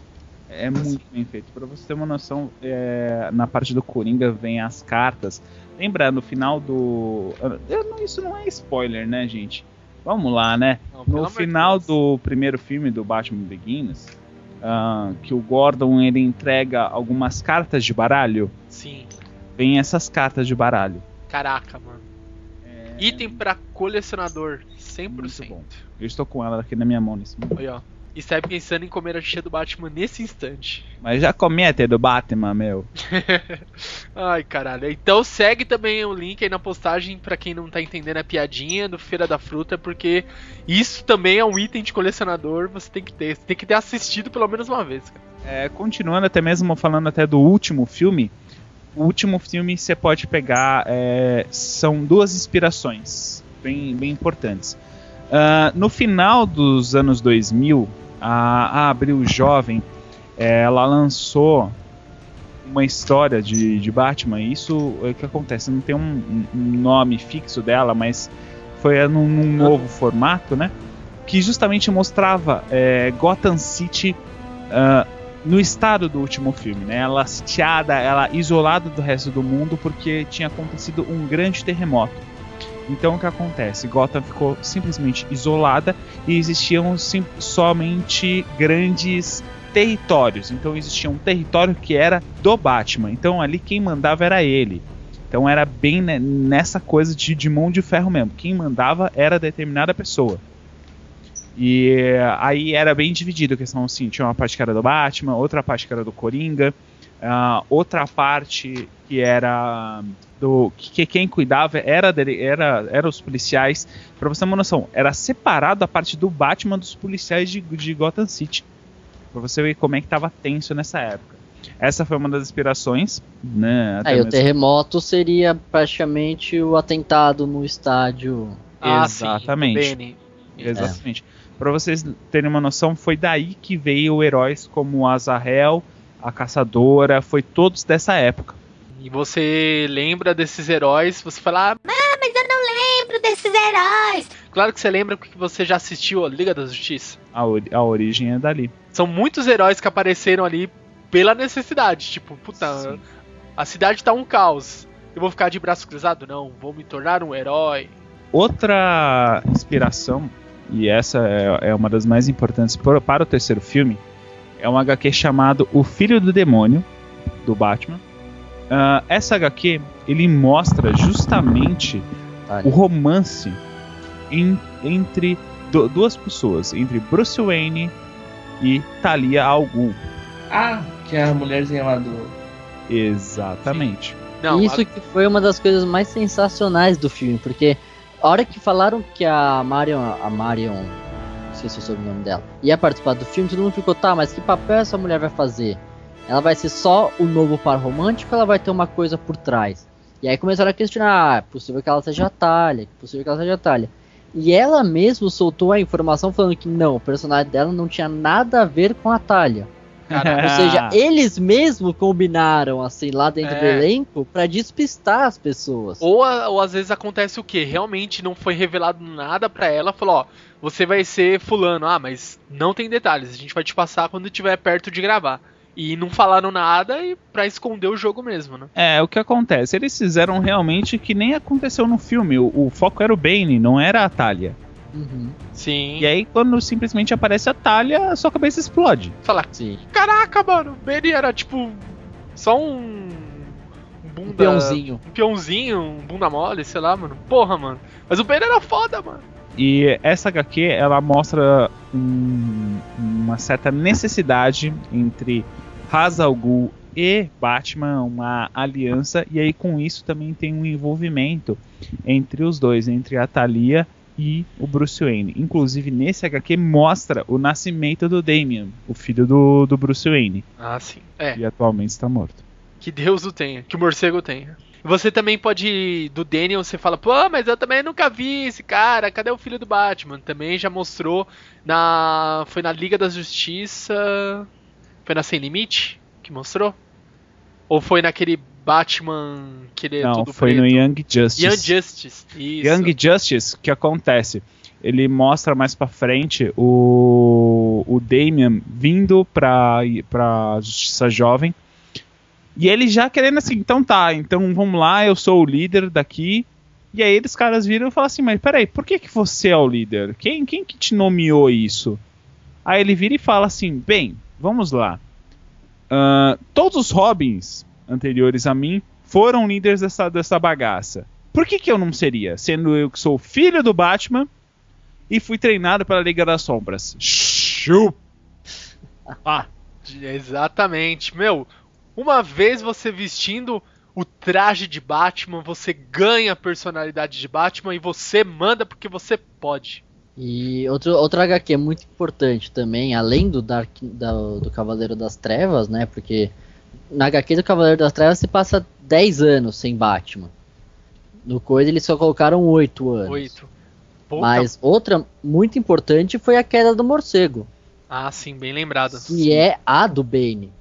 É muito bem feito. Para você ter uma noção, é, na parte do Coringa vem as cartas. Lembra no final do. eu não- isso não é spoiler, né, gente? Vamos lá, né? Não, No final do primeiro filme do Batman Begins, ah, que o Gordon ele entrega algumas cartas de baralho, Sim, vem essas cartas de baralho. caraca, mano. Item pra colecionador, 100%. Muito bom. Eu estou com ela aqui na minha mão nesse momento. Aí, ó. E sai pensando em comer a tia do Batman nesse instante. Mas já comi até do Batman, meu. Ai, caralho. Então segue também o link aí na postagem pra quem não tá entendendo a piadinha do Feira da Fruta, porque isso também é um item de colecionador, você tem que ter. Você tem que ter assistido pelo menos uma vez, cara. É, continuando até mesmo falando até do último filme, o último filme você pode pegar é, são duas inspirações bem, bem importantes. Ah, no final dos anos 2000, a, a Abril Jovem é, ela lançou uma história de, de Batman. Isso é o que acontece, não tem um, um nome fixo dela, mas foi num, num novo formato, né? Que justamente mostrava é, Gotham City ah, no estado do último filme, né? Ela sitiada, ela isolada do resto do mundo porque tinha acontecido um grande terremoto. Então o que acontece? Gotham ficou simplesmente isolada e existiam sim- somente grandes territórios. Então existia um território que era do Batman. Então ali quem mandava era ele. Então era bem ne- nessa coisa de, de mão de ferro mesmo. Quem mandava era determinada pessoa. E eh, aí era bem dividido a questão assim, tinha uma parte que era do Batman, outra parte que era do Coringa, ah, outra parte que era do que, que quem cuidava era dele, era, era os policiais. Pra você ter uma noção, era separado a parte do Batman dos policiais de, de Gotham City. Pra você ver como é que tava tenso nessa época. Essa foi uma das inspirações, né? até Aí o mesmo- terremoto seria praticamente o atentado no estádio. Ah, Exatamente. Sim. Exatamente. Pra vocês terem uma noção, foi daí que veio heróis como Azarel, a Caçadora, foi todos dessa época. E você lembra desses heróis, você fala, ah, Mas eu não lembro desses heróis. claro que você lembra porque você já assistiu a Liga da Justiça. A, ori- a origem é dali. São muitos heróis que apareceram ali pela necessidade. Tipo, puta, Sim. a cidade tá um caos. Eu vou ficar de braço cruzado? Não, vou me tornar um herói. Outra inspiração, e essa é, é uma das mais importantes por- para o terceiro filme, é um HQ chamado O Filho do Demônio, do Batman. Ah, essa HQ, ele mostra justamente Tá, o romance em- entre du- duas pessoas, entre Bruce Wayne e Talia al Ghul. Ah, que é a mulherzinha lá do. Exatamente. Não, Isso a- que foi uma das coisas mais sensacionais do filme, porque a hora que falaram que a Marion, a Marion, se é o sobrenome dela, ia participar do filme, todo mundo ficou, tá, mas que papel essa mulher vai fazer? Ela vai ser só o novo par romântico ou ela vai ter uma coisa por trás? E aí começaram a questionar, ah, é possível que ela seja a Talha, é possível que ela seja a Talha. E ela mesmo soltou a informação falando que não, o personagem dela não tinha nada a ver com a Talha. Ou seja, eles mesmos combinaram, assim, lá dentro do É. elenco pra despistar as pessoas. ou, ou às vezes acontece o que? Realmente não foi revelado nada pra ela. Falou, ó, você vai ser fulano. Ah, mas não tem detalhes. A gente vai te passar quando estiver perto de gravar. E não falaram nada e pra esconder o jogo mesmo, né? É, o que acontece? Eles fizeram realmente que nem aconteceu no filme. O, o foco era o Bane, não era a Talia. Uhum, Sim. E aí, quando simplesmente aparece a Talia, a sua cabeça explode. Falar, sim. caraca, mano, o Benny era tipo só um. Um bunda. Um peãozinho. Um peãozinho, um bunda mole, sei lá, mano. Porra, mano. Mas o Benny era foda, mano. E essa HQ, ela mostra um- uma certa necessidade entre Ra's al Ghul e Batman, uma aliança, e aí com isso também tem um envolvimento entre os dois, entre a Talia e o Bruce Wayne. Inclusive, nesse HQ mostra o nascimento do Damian, o filho do, do Bruce Wayne, Ah, sim. É. que atualmente está morto. Que Deus o tenha, que o morcego tenha. Você também pode, do Daniel, você fala, pô, mas eu também nunca vi esse cara, cadê o filho do Batman? Também já mostrou na. Foi na Liga da Justiça. Foi na Sem Limite que mostrou? Ou foi naquele Batman que ele é Não, foi no preto? Young Justice. Young Justice. Isso. Young Justice, que acontece? Ele mostra mais pra frente o, o Damian vindo pra, pra Justiça Jovem. E ele já querendo assim, então tá, então vamos lá, eu sou o líder daqui. E aí eles caras viram e falam assim, mas peraí, por que, que você é o líder? Quem, quem que te nomeou isso? Aí ele vira e fala assim, bem, vamos lá. Ah, todos os Robins anteriores a mim foram líderes dessa, dessa bagaça. Por que, que eu não seria? Sendo eu que sou filho do Batman e fui treinado pela Liga das Sombras. Chup! Ah, Exatamente. Meu, uma vez você vestindo o traje de Batman, você ganha a personalidade de Batman e você manda porque você pode. E outro, outra HQ muito importante também, além do Dark da- do Cavaleiro das Trevas, né? Porque na HQ do Cavaleiro das Trevas se passa 10 anos sem Batman. No Coisa eles só colocaram 8 anos. Oito. Puta- Mas outra muito importante foi a queda do morcego, Ah, sim, bem lembrado. que é a do Bane.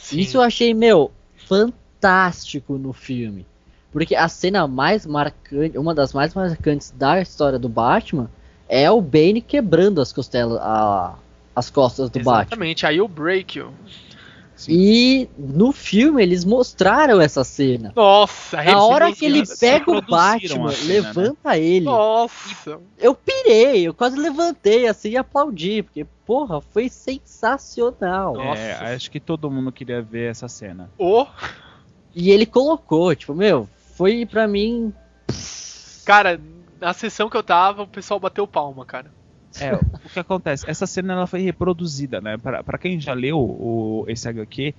Sim. Isso eu achei, meu, fantástico no filme. Porque a cena mais marcante, uma das mais marcantes da história do Batman é o Bane quebrando as costelas, a- as costas do Batman. Exatamente, aí o break. Ó. E no filme eles mostraram essa cena. Nossa, Na hora que ele pega o Batman, cena, né? levanta ele. Nossa. Eu pirei, eu quase levantei assim e aplaudi, porque porra, foi sensacional. Nossa. é, acho que todo mundo queria ver essa cena. O E ele colocou, tipo, meu, foi pra mim cara, na sessão que eu tava, o pessoal bateu palma, cara. É, o que acontece? Essa cena ela foi reproduzida, né? Pra quem já leu o, esse HQ,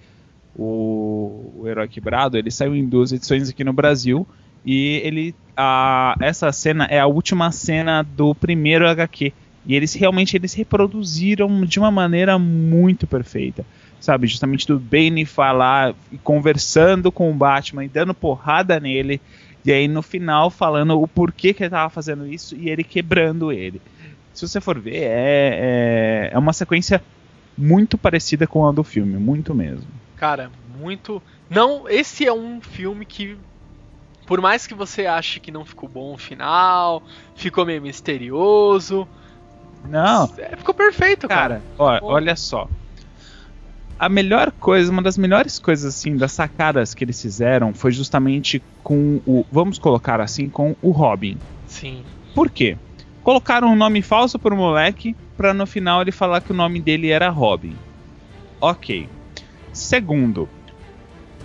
o, o Herói Quebrado, ele saiu em duas edições aqui no Brasil. E ele. A, essa cena é a última cena do primeiro HQ. E eles realmente eles reproduziram de uma maneira muito perfeita. Sabe? Justamente do Bane falar e conversando com o Batman e dando porrada nele. E aí no final falando o porquê que ele tava fazendo isso e ele quebrando ele. Se você for ver, é, é, é uma sequência muito parecida com a do filme, muito mesmo. Cara, muito. Não, esse é um filme que. Por mais que você ache que não ficou bom o final, ficou meio misterioso. Não, é, ficou perfeito, cara. cara, ó, olha só. A melhor coisa, uma das melhores coisas assim das sacadas que eles fizeram foi justamente com o, vamos colocar assim, com o Robin. Sim. Por quê? Colocaram um nome falso pro moleque pra no final ele falar que o nome dele era Robin. Ok. Segundo,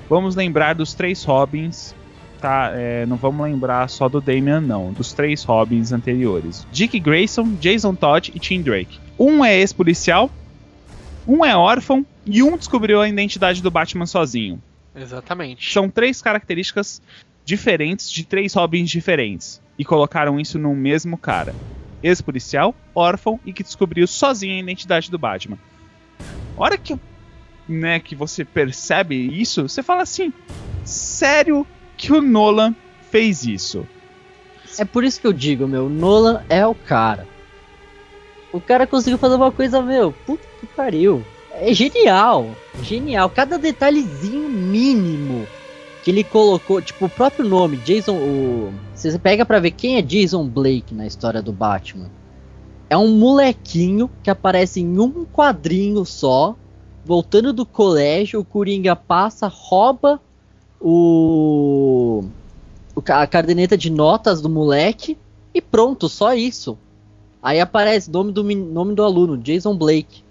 vamos lembrar dos três Robins, tá? É, não vamos lembrar só do Damian, não. Dos três Robins anteriores: Dick Grayson, Jason Todd e Tim Drake. Um é ex-policial, um é órfão e um descobriu a identidade do Batman sozinho. Exatamente. São três características diferentes de três Robins diferentes. E colocaram isso no mesmo cara. Ex-policial, órfão e que descobriu sozinho a identidade do Batman. A hora que, né, que você percebe isso, você fala assim: sério que o Nolan fez isso? É por isso que eu digo, meu, Nolan é o cara. O cara conseguiu fazer uma coisa, meu, puta que pariu. É genial, genial. Cada detalhezinho mínimo que ele colocou, tipo, o próprio nome, Jason, o... Você pega pra ver quem é Jason Blake na história do Batman. É um molequinho que aparece em um quadrinho só, voltando do colégio, o Coringa passa, rouba o, a caderneta de notas do moleque e pronto, só isso. Aí aparece nome do, nome do aluno, Jason Blake.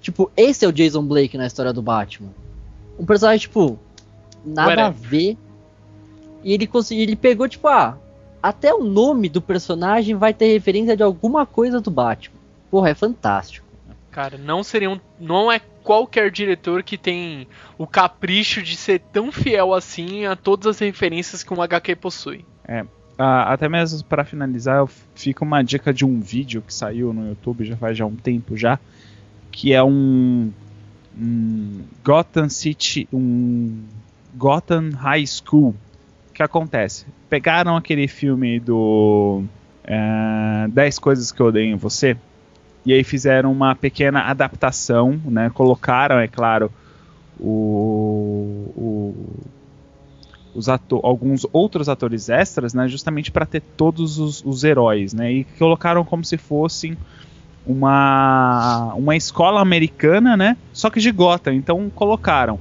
Tipo, esse é o Jason Blake na história do Batman. Um personagem, tipo, nada a Whatever. ver. E ele conseguiu, ele pegou, tipo, ah, até o nome do personagem vai ter referência de alguma coisa do Batman. Porra, é fantástico. Cara, não seria um, não é qualquer diretor que tem o capricho de ser tão fiel assim a todas as referências que um HQ possui. Ah, até mesmo para finalizar, eu- fica uma dica de um vídeo que saiu no YouTube já faz já um tempo já, que é um, um Gotham City, um Gotham High School. O que acontece? Pegaram aquele filme do é, 10 coisas que eu odeio em você e aí fizeram uma pequena adaptação, né? Colocaram, é claro, o, o os alguns outros atores extras, né, justamente para ter todos os, os heróis, né, e colocaram como se fossem uma uma escola americana, né, só que de Gotham. Então colocaram.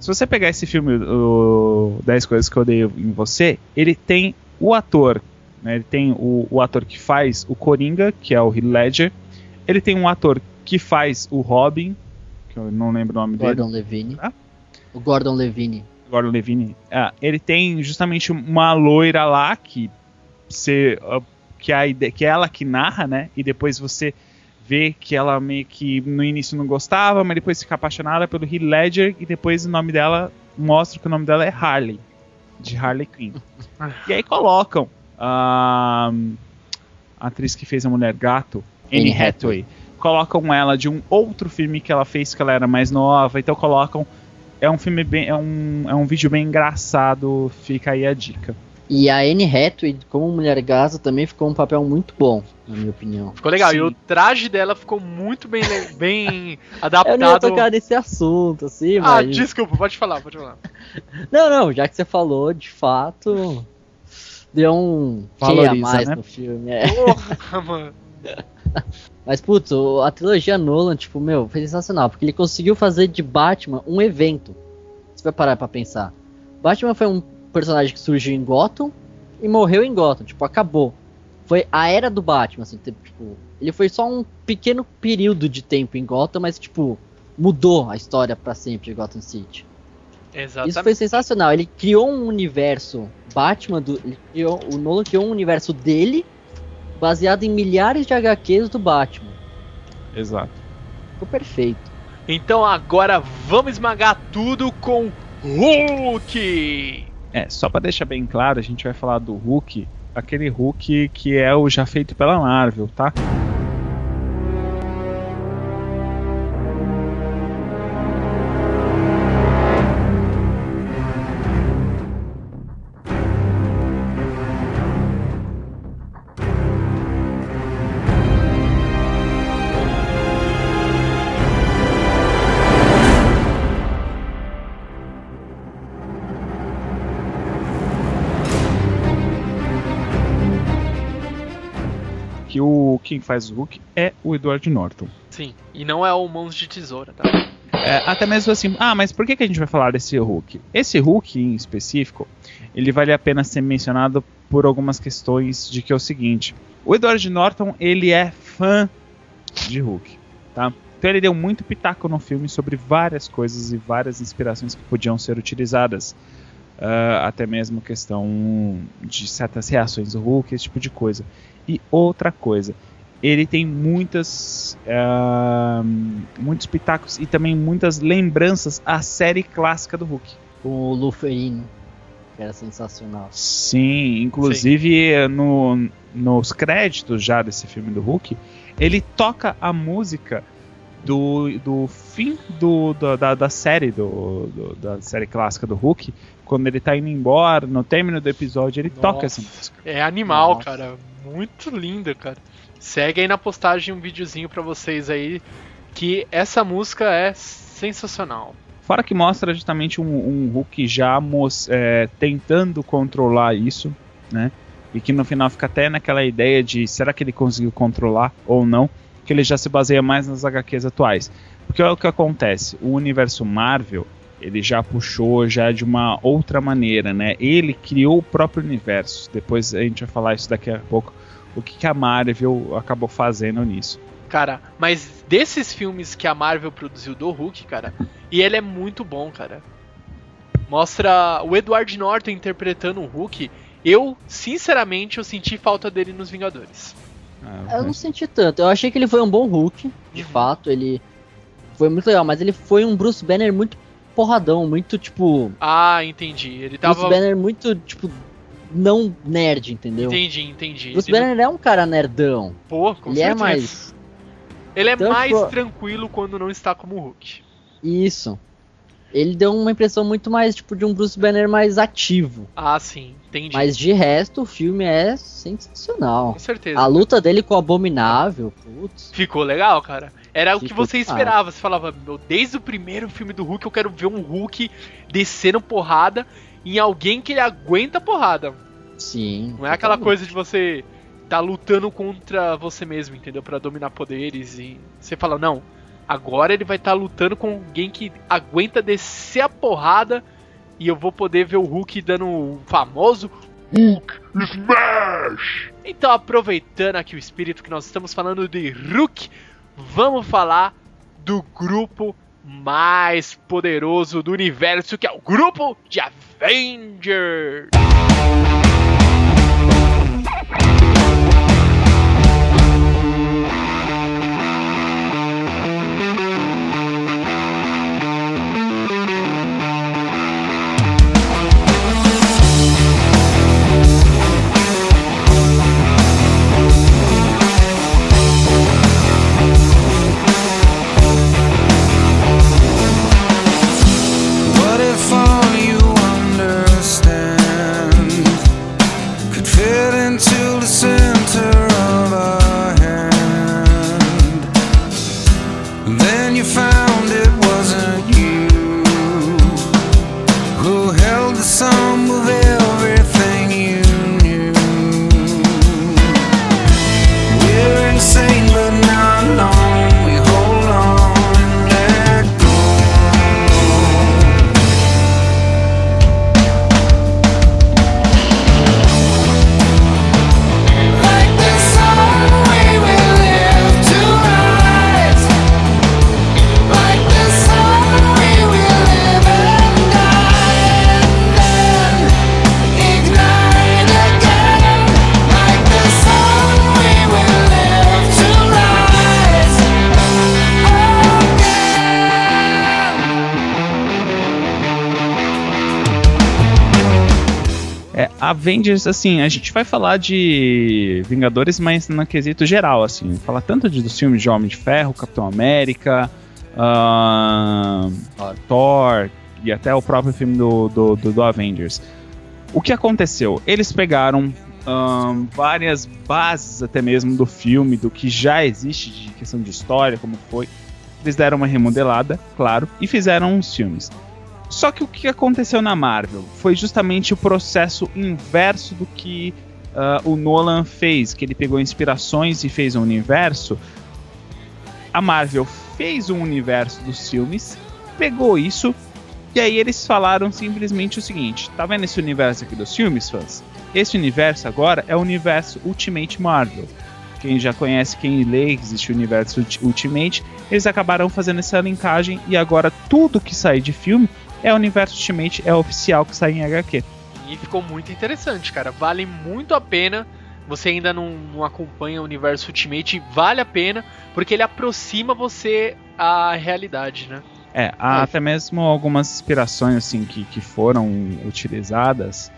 Se você pegar esse filme, o 10 coisas que eu odeio em você, ele tem o ator, né, ele tem o, o ator que faz o Coringa, que é o Heath Ledger. Ele tem um ator que faz o Robin, que eu não lembro o nome dele. Gordon Levine. Ah? O Gordon Levine. Gordon Levine, ah, ele tem justamente uma loira lá que você, ah, que, a ide- que é ela que narra, né? E depois você vê que ela meio que no início não gostava, mas depois fica apaixonada pelo Heath Ledger e depois o nome dela mostra que o nome dela é Harley, de Harley Quinn. e aí colocam a a atriz que fez a Mulher Gato, Anne Anne Hathaway. Colocam ela de um outro filme que ela fez que ela era mais nova, então colocam é um filme bem. É um, é um vídeo bem engraçado, fica aí a dica. E a Anne Hathaway, como Mulher Gaza, também ficou um papel muito bom, na minha opinião. Ficou legal. Sim. E o traje dela ficou muito bem, bem Eu não ia adaptado. tocar nesse assunto, assim, Ah, mas... desculpa, pode falar, pode falar. Não, não, já que você falou, de fato, deu um quê a Valoriza, mais né? no filme. é. Porra, mano. Mas, putz, a trilogia Nolan, tipo, meu, foi sensacional, porque ele conseguiu fazer de Batman um evento. Você vai parar pra pensar. Batman foi um personagem que surgiu em Gotham e morreu em Gotham, tipo, acabou. Foi a era do Batman, assim, tipo, ele foi só um pequeno período de tempo em Gotham, mas, tipo, mudou a história pra sempre de Gotham City. Exatamente. Isso foi sensacional. Ele criou um universo Batman do, ele criou, o Nolan criou um universo dele baseado em milhares de HQs do Batman. Exato. Ficou perfeito. Então agora vamos esmagar tudo com Hulk! É, só pra deixar bem claro, a gente vai falar do Hulk, aquele Hulk que é o já feito pela Marvel, tá? Faz o Hulk é o Edward Norton. Sim, e não é o Mãos de Tesoura, tá? É, até mesmo assim, ah, mas por que, que a gente vai falar desse Hulk? Esse Hulk em específico, ele vale a pena ser mencionado por algumas questões de que é o seguinte: o Edward Norton ele é fã de Hulk, tá? Então ele deu muito pitaco no filme sobre várias coisas e várias inspirações que podiam ser utilizadas. Ah, até mesmo questão de certas reações do Hulk, esse tipo de coisa. E outra coisa, ele tem muitas ah, muitos pitacos e também muitas lembranças à série clássica do Hulk. O Luferino, que era sensacional. Sim, inclusive No, nos créditos já desse filme do Hulk, ele toca a música do, do fim do, do- da, da série do, do- da série clássica do Hulk, quando ele tá indo embora, no término do episódio, ele toca Nossa. essa música. É animal, Nossa. cara. Muito lindo, cara. Segue aí na postagem um videozinho pra vocês aí que essa música é sensacional. Fora que mostra justamente um, um Hulk já é, tentando controlar isso, né? E que no final fica até naquela ideia de será que ele conseguiu controlar ou não. que ele já se baseia mais nas HQs atuais. Porque é o que acontece, o universo Marvel, ele já puxou já de uma outra maneira, né? Ele criou o próprio universo. Depois a gente vai falar isso daqui a pouco, o que, que a Marvel acabou fazendo nisso. Cara, mas desses filmes que a Marvel produziu do Hulk, cara, e ele é muito bom, cara. Mostra o Edward Norton interpretando o Hulk. Eu, sinceramente, eu senti falta dele nos Vingadores. Ah, Eu não senti tanto. Eu achei que ele foi um bom Hulk, de Uhum. fato. Ele foi muito legal, mas ele foi um Bruce Banner muito porradão, muito tipo. Ah, entendi. Ele Bruce tava. Banner muito, tipo, não nerd, entendeu? Entendi, entendi. Bruce Ele- Banner é um cara nerdão. Pô, com ele é certeza. mais. Ele é Então, mais tipo- tranquilo quando não está como Hulk. Isso. Ele deu uma impressão muito mais, tipo, de um Bruce Banner mais ativo. Ah, sim, entendi. Mas de resto, o filme é sensacional. Com certeza. A luta dele com o Abominável, putz. Ficou legal, cara. Era o que Ficou você esperava. Você falava, meu, desde o primeiro filme do Hulk eu quero ver um Hulk descendo porrada em alguém que ele aguenta porrada. Sim. Não é aquela totalmente. coisa de você tá lutando contra você mesmo, entendeu? Pra dominar poderes e você fala, não, agora ele vai estar lutando com alguém que aguenta descer a porrada e eu vou poder ver o Hulk dando o famoso Hulk Smash. Então, aproveitando aqui o espírito que nós estamos falando de Hulk, vamos falar do grupo mais poderoso do universo, que é o grupo de Avengers. Thank you. Avengers, assim, a gente vai falar de Vingadores, mas no quesito geral, assim. Falar tanto de, dos filmes de Homem de Ferro, Capitão América, ahn, Thor e até o próprio filme do, do, do- do Avengers. O que aconteceu? Eles pegaram ahn, várias bases até mesmo do filme, do que já existe de questão de história, como foi. Eles deram uma remodelada, claro, e fizeram uns filmes. Só que o que aconteceu na Marvel foi justamente o processo inverso do que ah, o Nolan fez, que ele pegou inspirações e fez um universo. A Marvel fez um universo dos filmes, pegou isso e aí eles falaram simplesmente o seguinte: tá vendo esse universo aqui dos filmes, fãs? Esse universo agora é o universo Ultimate Marvel. Quem já conhece, quem lê, existe o universo Ulti- Ultimate, eles acabaram fazendo essa linkagem e agora tudo que sai de filme é o universo Ultimate, é oficial que sai em HQ. E ficou muito interessante, cara. Vale muito a pena. Você ainda não, não acompanha o universo Ultimate, vale a pena, porque ele aproxima você à realidade, né? É, há É. até mesmo algumas inspirações assim que, que foram utilizadas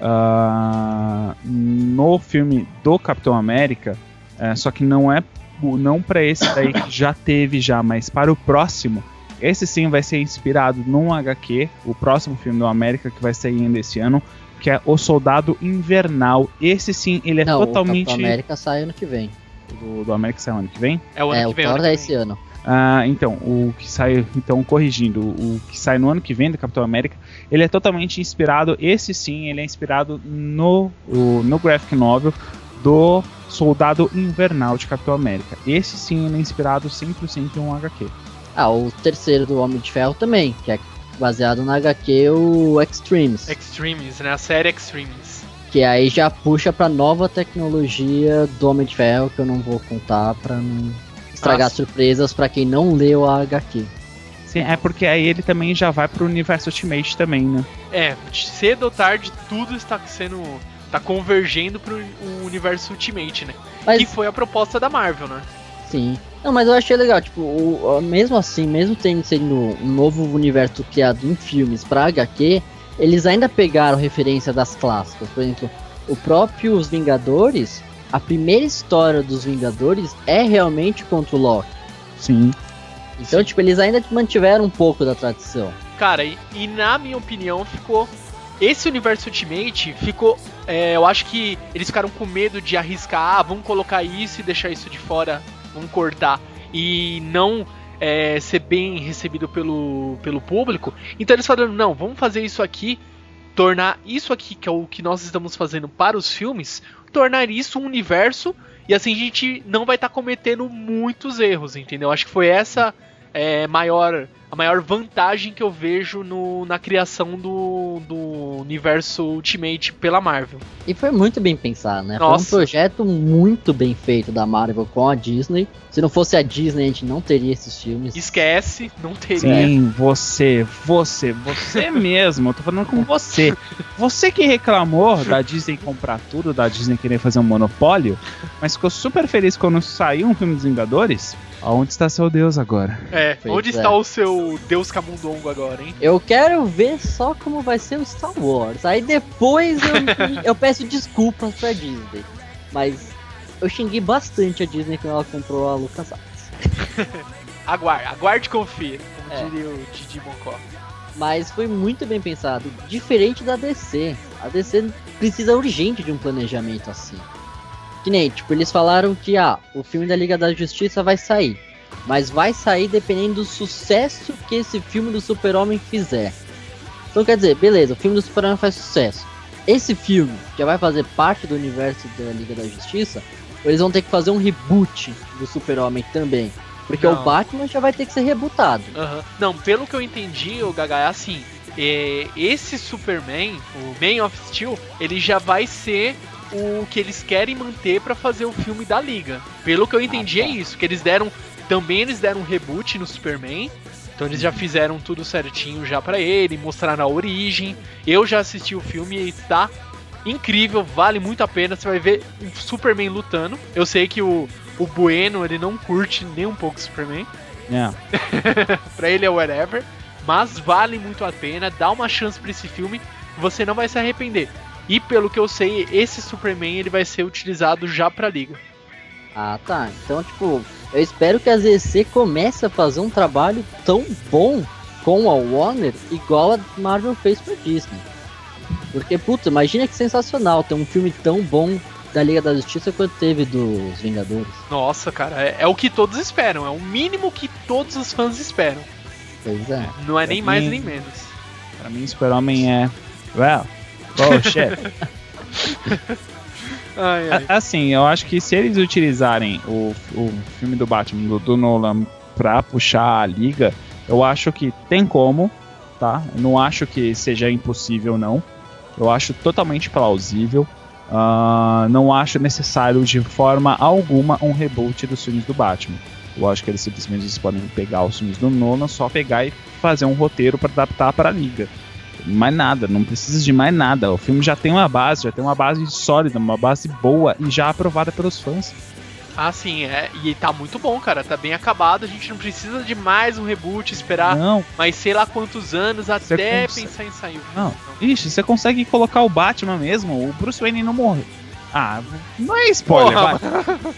ah, no filme do Capitão América, é, só que não é não para esse daí que já teve já, mas para o próximo, esse sim vai ser inspirado num HQ, o próximo filme do América que vai sair ainda esse ano, que é O Soldado Invernal. Esse sim, ele é Não, o totalmente Capitão América sai ano que vem. do, do América sai ano que vem. É o ano é, que o vem. Thor ano é esse ano. Ah, então, o que sai, então corrigindo, o que sai no ano que vem do Capitão América, ele é totalmente inspirado, esse sim, ele é inspirado no, o- no graphic novel do Soldado Invernal de Capitão América. Esse sim ele é inspirado 100% em um HQ. Ah, o terceiro do Homem de Ferro também, que é baseado na HQ, o Extremes. Extremes, né? A série Extremes. Que aí já puxa pra nova tecnologia do Homem de Ferro, que eu não vou contar pra não estragar Ah, surpresas pra quem não leu a HQ. Sim, é porque aí ele também já vai pro universo Ultimate também, né? É, cedo ou tarde tudo está sendo. tá convergendo pro o universo Ultimate, né? Mas Que foi a proposta da Marvel, né? Sim. Não, mas eu achei legal, tipo, o- o- mesmo assim, mesmo tendo sendo um novo universo criado em filmes pra HQ, eles ainda pegaram referência das clássicas. Por exemplo, o próprio Os Vingadores, a primeira história dos Vingadores é realmente contra o Loki. Sim. Então, tipo, eles ainda mantiveram um pouco da tradição. Cara, e, e na minha opinião ficou. Esse universo Ultimate ficou. é, eu acho que eles ficaram com medo de arriscar, ah, vamos colocar isso e deixar isso de fora, vamos cortar. E não é, ser bem recebido pelo, pelo público. Então eles falaram, não, vamos fazer isso aqui, tornar isso aqui, que é o que nós estamos fazendo para os filmes, tornar isso um universo. E assim a gente não vai estar cometendo muitos erros, entendeu? Acho que foi essa é, maior, a maior vantagem que eu vejo no, na criação do, do universo Ultimate pela Marvel. E foi muito bem pensado, né? Nossa. Foi um projeto muito bem feito da Marvel com a Disney. Se não fosse a Disney, a gente não teria esses filmes. Esquece, não teria. Sim, você, você, você mesmo, eu tô falando com você. Você que reclamou da Disney comprar tudo, da Disney querer fazer um monopólio, mas ficou super feliz quando saiu um filme dos Vingadores. Aonde está seu Deus agora? É, Pois onde é. está o seu Deus Camundongo agora, hein? Eu quero ver só como vai ser o Star Wars. Aí depois eu, eu peço desculpas pra Disney. Mas eu xinguei bastante a Disney quando ela comprou a LucasArts. Aguarde, aguarde e confia, como É. diria o Didi Mocó. Mas foi muito bem pensado. Diferente da DC. A DC precisa urgente de um planejamento assim. Que nem, tipo, eles falaram que ah, o filme da Liga da Justiça vai sair. Mas vai sair dependendo do sucesso que esse filme do Super-Homem fizer. Então quer dizer, beleza, o filme do Super-Homem faz sucesso. Esse filme já vai fazer parte do universo da Liga da Justiça, eles vão ter que fazer um reboot do Super-Homem também. Porque Não. o Batman já vai ter que ser rebootado. Aham. Não, pelo que eu entendi, o Gaga, é assim. é, esse Superman, o Man of Steel, ele já vai ser o que eles querem manter pra fazer o filme da Liga. Pelo que eu entendi Ah, tá. é isso, que eles deram também eles deram um reboot no Superman. Então eles já fizeram tudo certinho já pra ele, mostraram a origem. Eu já assisti o filme e tá incrível, vale muito a pena. Você vai ver o Superman lutando. Eu sei que o, o Bueno, ele não curte nem um pouco o Superman. É. pra ele é whatever, mas vale muito a pena, dá uma chance pra esse filme, você não vai se arrepender. E pelo que eu sei, esse Superman ele vai ser utilizado já pra liga. Ah, tá. Então, tipo, eu espero que a ZC comece a fazer um trabalho tão bom com a Warner, igual a Marvel fez pra Disney. Porque, puta, imagina que sensacional ter um filme tão bom da Liga da Justiça quanto teve dos Vingadores. Nossa, cara, é, é o que todos esperam, é o mínimo que todos os fãs esperam. Pois é. Não é nem mais mim- nem menos. Pra mim, Super-Homem é. Well, oh, chefe. Ai, ai. A- Assim, eu acho que se eles utilizarem o, o filme do Batman do, do Nolan pra puxar a liga, eu acho que tem como, tá? Eu não acho que seja impossível, não. Eu acho totalmente plausível. Ah, não acho necessário de forma alguma um reboot dos filmes do Batman. Eu acho que eles simplesmente podem pegar os filmes do Nolan, só pegar e fazer um roteiro pra adaptar pra liga. Mais nada, não precisa de mais nada. O filme já tem uma base, já tem uma base sólida, uma base boa e já aprovada pelos fãs. Ah, sim, é. E tá muito bom, cara. Tá bem acabado. A gente não precisa de mais um reboot, esperar Não, mais sei lá quantos anos até pensar em sair o filme. não. Ixi, você consegue colocar o Batman mesmo, o Bruce Wayne não morre. Ah, não é spoiler, Porra.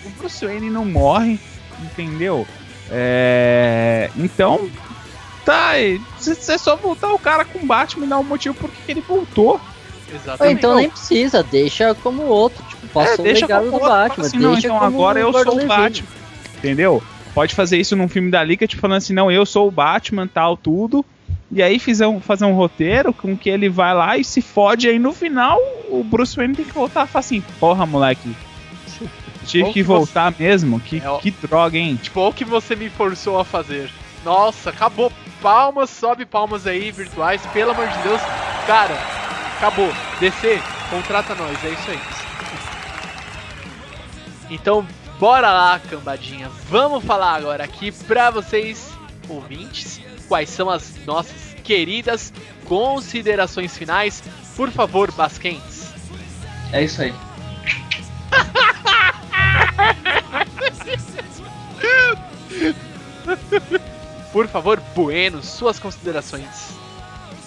O Bruce Wayne não morre, entendeu? É. Então. Tá, você só voltar o cara com o Batman e dar um motivo por que que ele voltou. Ou Exatamente. então nem precisa, deixa como outro, tipo, passou o É, deixa legado como do outro, Batman, assim, não, então como agora eu sou o. Batman. Entendeu? Pode fazer isso num filme da Liga, tipo, falando assim, não, eu sou o Batman, tal, tudo. E aí fizer um, fazer um roteiro com que ele vai lá e se fode, aí no final o Bruce Wayne tem que voltar e falar assim, porra, moleque, tive que você- voltar mesmo. Que, É, que droga, hein? Tipo, o que você me forçou a fazer. Nossa, acabou. Palmas, sobe palmas aí, virtuais, pelo amor de Deus. Cara, acabou. DC, contrata nós, é isso aí. Então, bora lá, cambadinha. Vamos falar agora aqui pra vocês, ouvintes, quais são as nossas queridas considerações finais. Por favor, Basquens. É isso aí. Por favor, Bueno, suas considerações.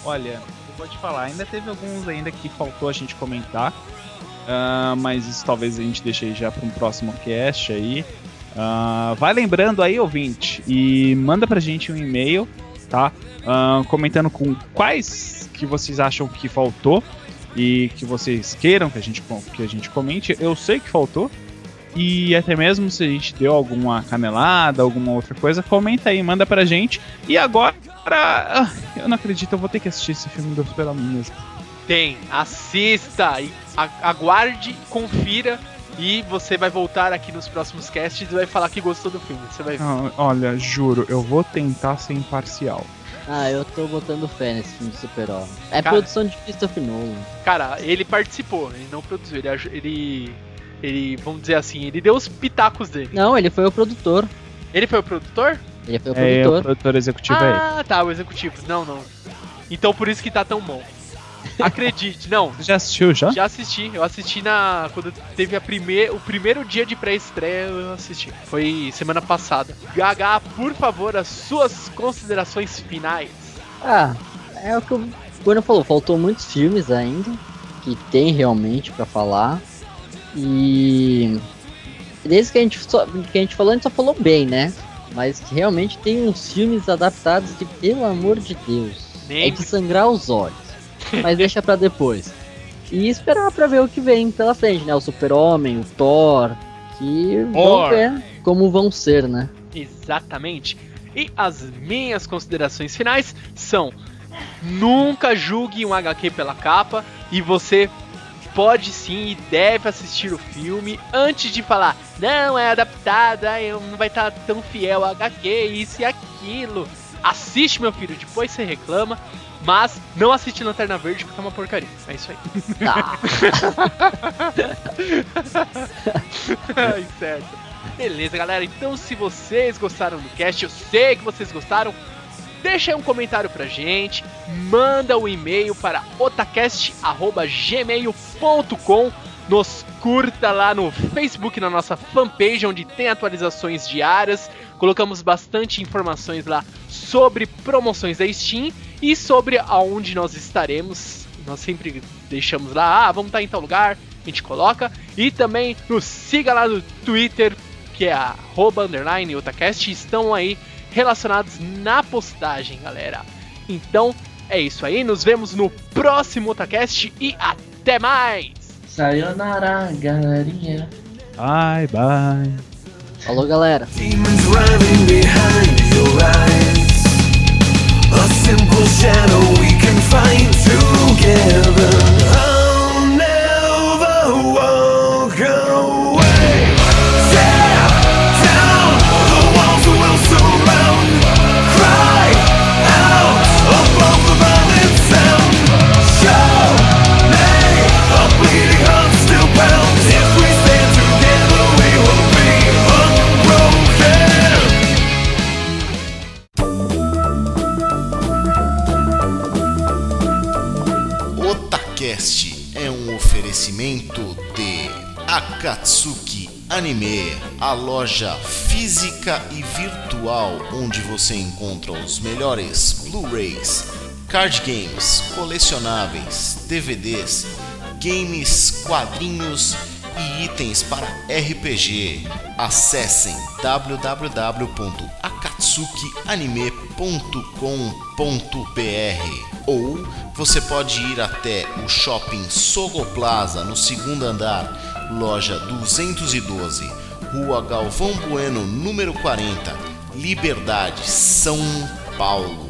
Olha, eu vou te falar, ainda teve alguns ainda que faltou a gente comentar. ah, mas isso talvez a gente deixe já para um próximo cast aí. Ah, vai lembrando aí, ouvinte, e manda pra gente um e-mail, tá? Ah, comentando com quais que vocês acham que faltou e que vocês queiram que a gente, que a gente comente. Eu sei que faltou. E até mesmo se a gente deu alguma canelada, alguma outra coisa, comenta aí, manda pra gente. E agora, ah, eu não acredito, eu vou ter que assistir esse filme do Super-Homem Tem, assista e aguarde, confira e você vai voltar aqui nos próximos casts e vai falar que gostou do filme. Você vai ver. Ah, olha, juro, eu vou tentar ser imparcial. Ah, eu tô botando fé nesse filme do Super-Homem. É Cara. produção de Christopher Nolan. Cara, ele participou, ele não produziu, ele, ele, ele, vamos dizer assim, ele deu os pitacos dele. Não, ele foi o produtor. Ele foi o produtor? Ele foi o É, o produtor. produtor executivo é ele. Ah, tá, o executivo. Não, não. Então por isso que tá tão bom. Acredite, não. Você já assistiu já? Já assisti, eu assisti na. Quando teve a primeir, o primeiro dia de pré-estreia, eu assisti. Foi semana passada. Gaga, por favor, as suas considerações finais. Ah, é o que o Bueno falou, faltou muitos filmes ainda, que tem realmente pra falar. E desde que a gente, só, que a gente falou, a gente só falou bem, né? Mas que realmente tem uns filmes adaptados que, pelo amor de Deus, é Nem de sangrar os olhos. Mas deixa pra depois. E esperar pra ver o que vem pela frente, né? O Super-Homem, o Thor, que Thor. vão ver como vão ser, né? Exatamente. E as minhas considerações finais são: nunca julgue um HQ pela capa e você pode sim e deve assistir o filme antes de falar, não é adaptado, ai, não vai estar tão fiel ao HQ, isso e aquilo. Assiste, meu filho, depois você reclama. Mas não assiste Lanterna Verde porque é uma porcaria. É isso aí. Tá. Ai, certo. Beleza, galera. Então, se vocês gostaram do cast, eu sei que vocês gostaram. Deixa aí um comentário pra gente. Manda um e-mail para otacast.gmail.com. Nos curta lá no Facebook, na nossa fanpage, onde tem atualizações diárias. Colocamos bastante informações lá sobre promoções da Steam e sobre aonde nós estaremos. Nós sempre deixamos lá, ah, vamos estar em tal lugar, a gente coloca. E também nos siga lá no Twitter, que é otacast, estão aí relacionados na postagem, galera. Então é isso aí, nos vemos no próximo Otacast e até mais! Sayonara, galerinha. Bye, bye. Falou, galera. Demons running behind your eyes. A simple shadow we can find together. I'll never walk away. Oferecimento de Akatsuki Anime, a loja física e virtual onde você encontra os melhores Blu-rays, card games, colecionáveis, DVDs, games, quadrinhos e itens para RPG. Acessem www.akatsukianime.com.br ou você pode ir até o Shopping Sogo Plaza no segundo andar, loja 212, Rua Galvão Bueno, número 40, Liberdade, São Paulo.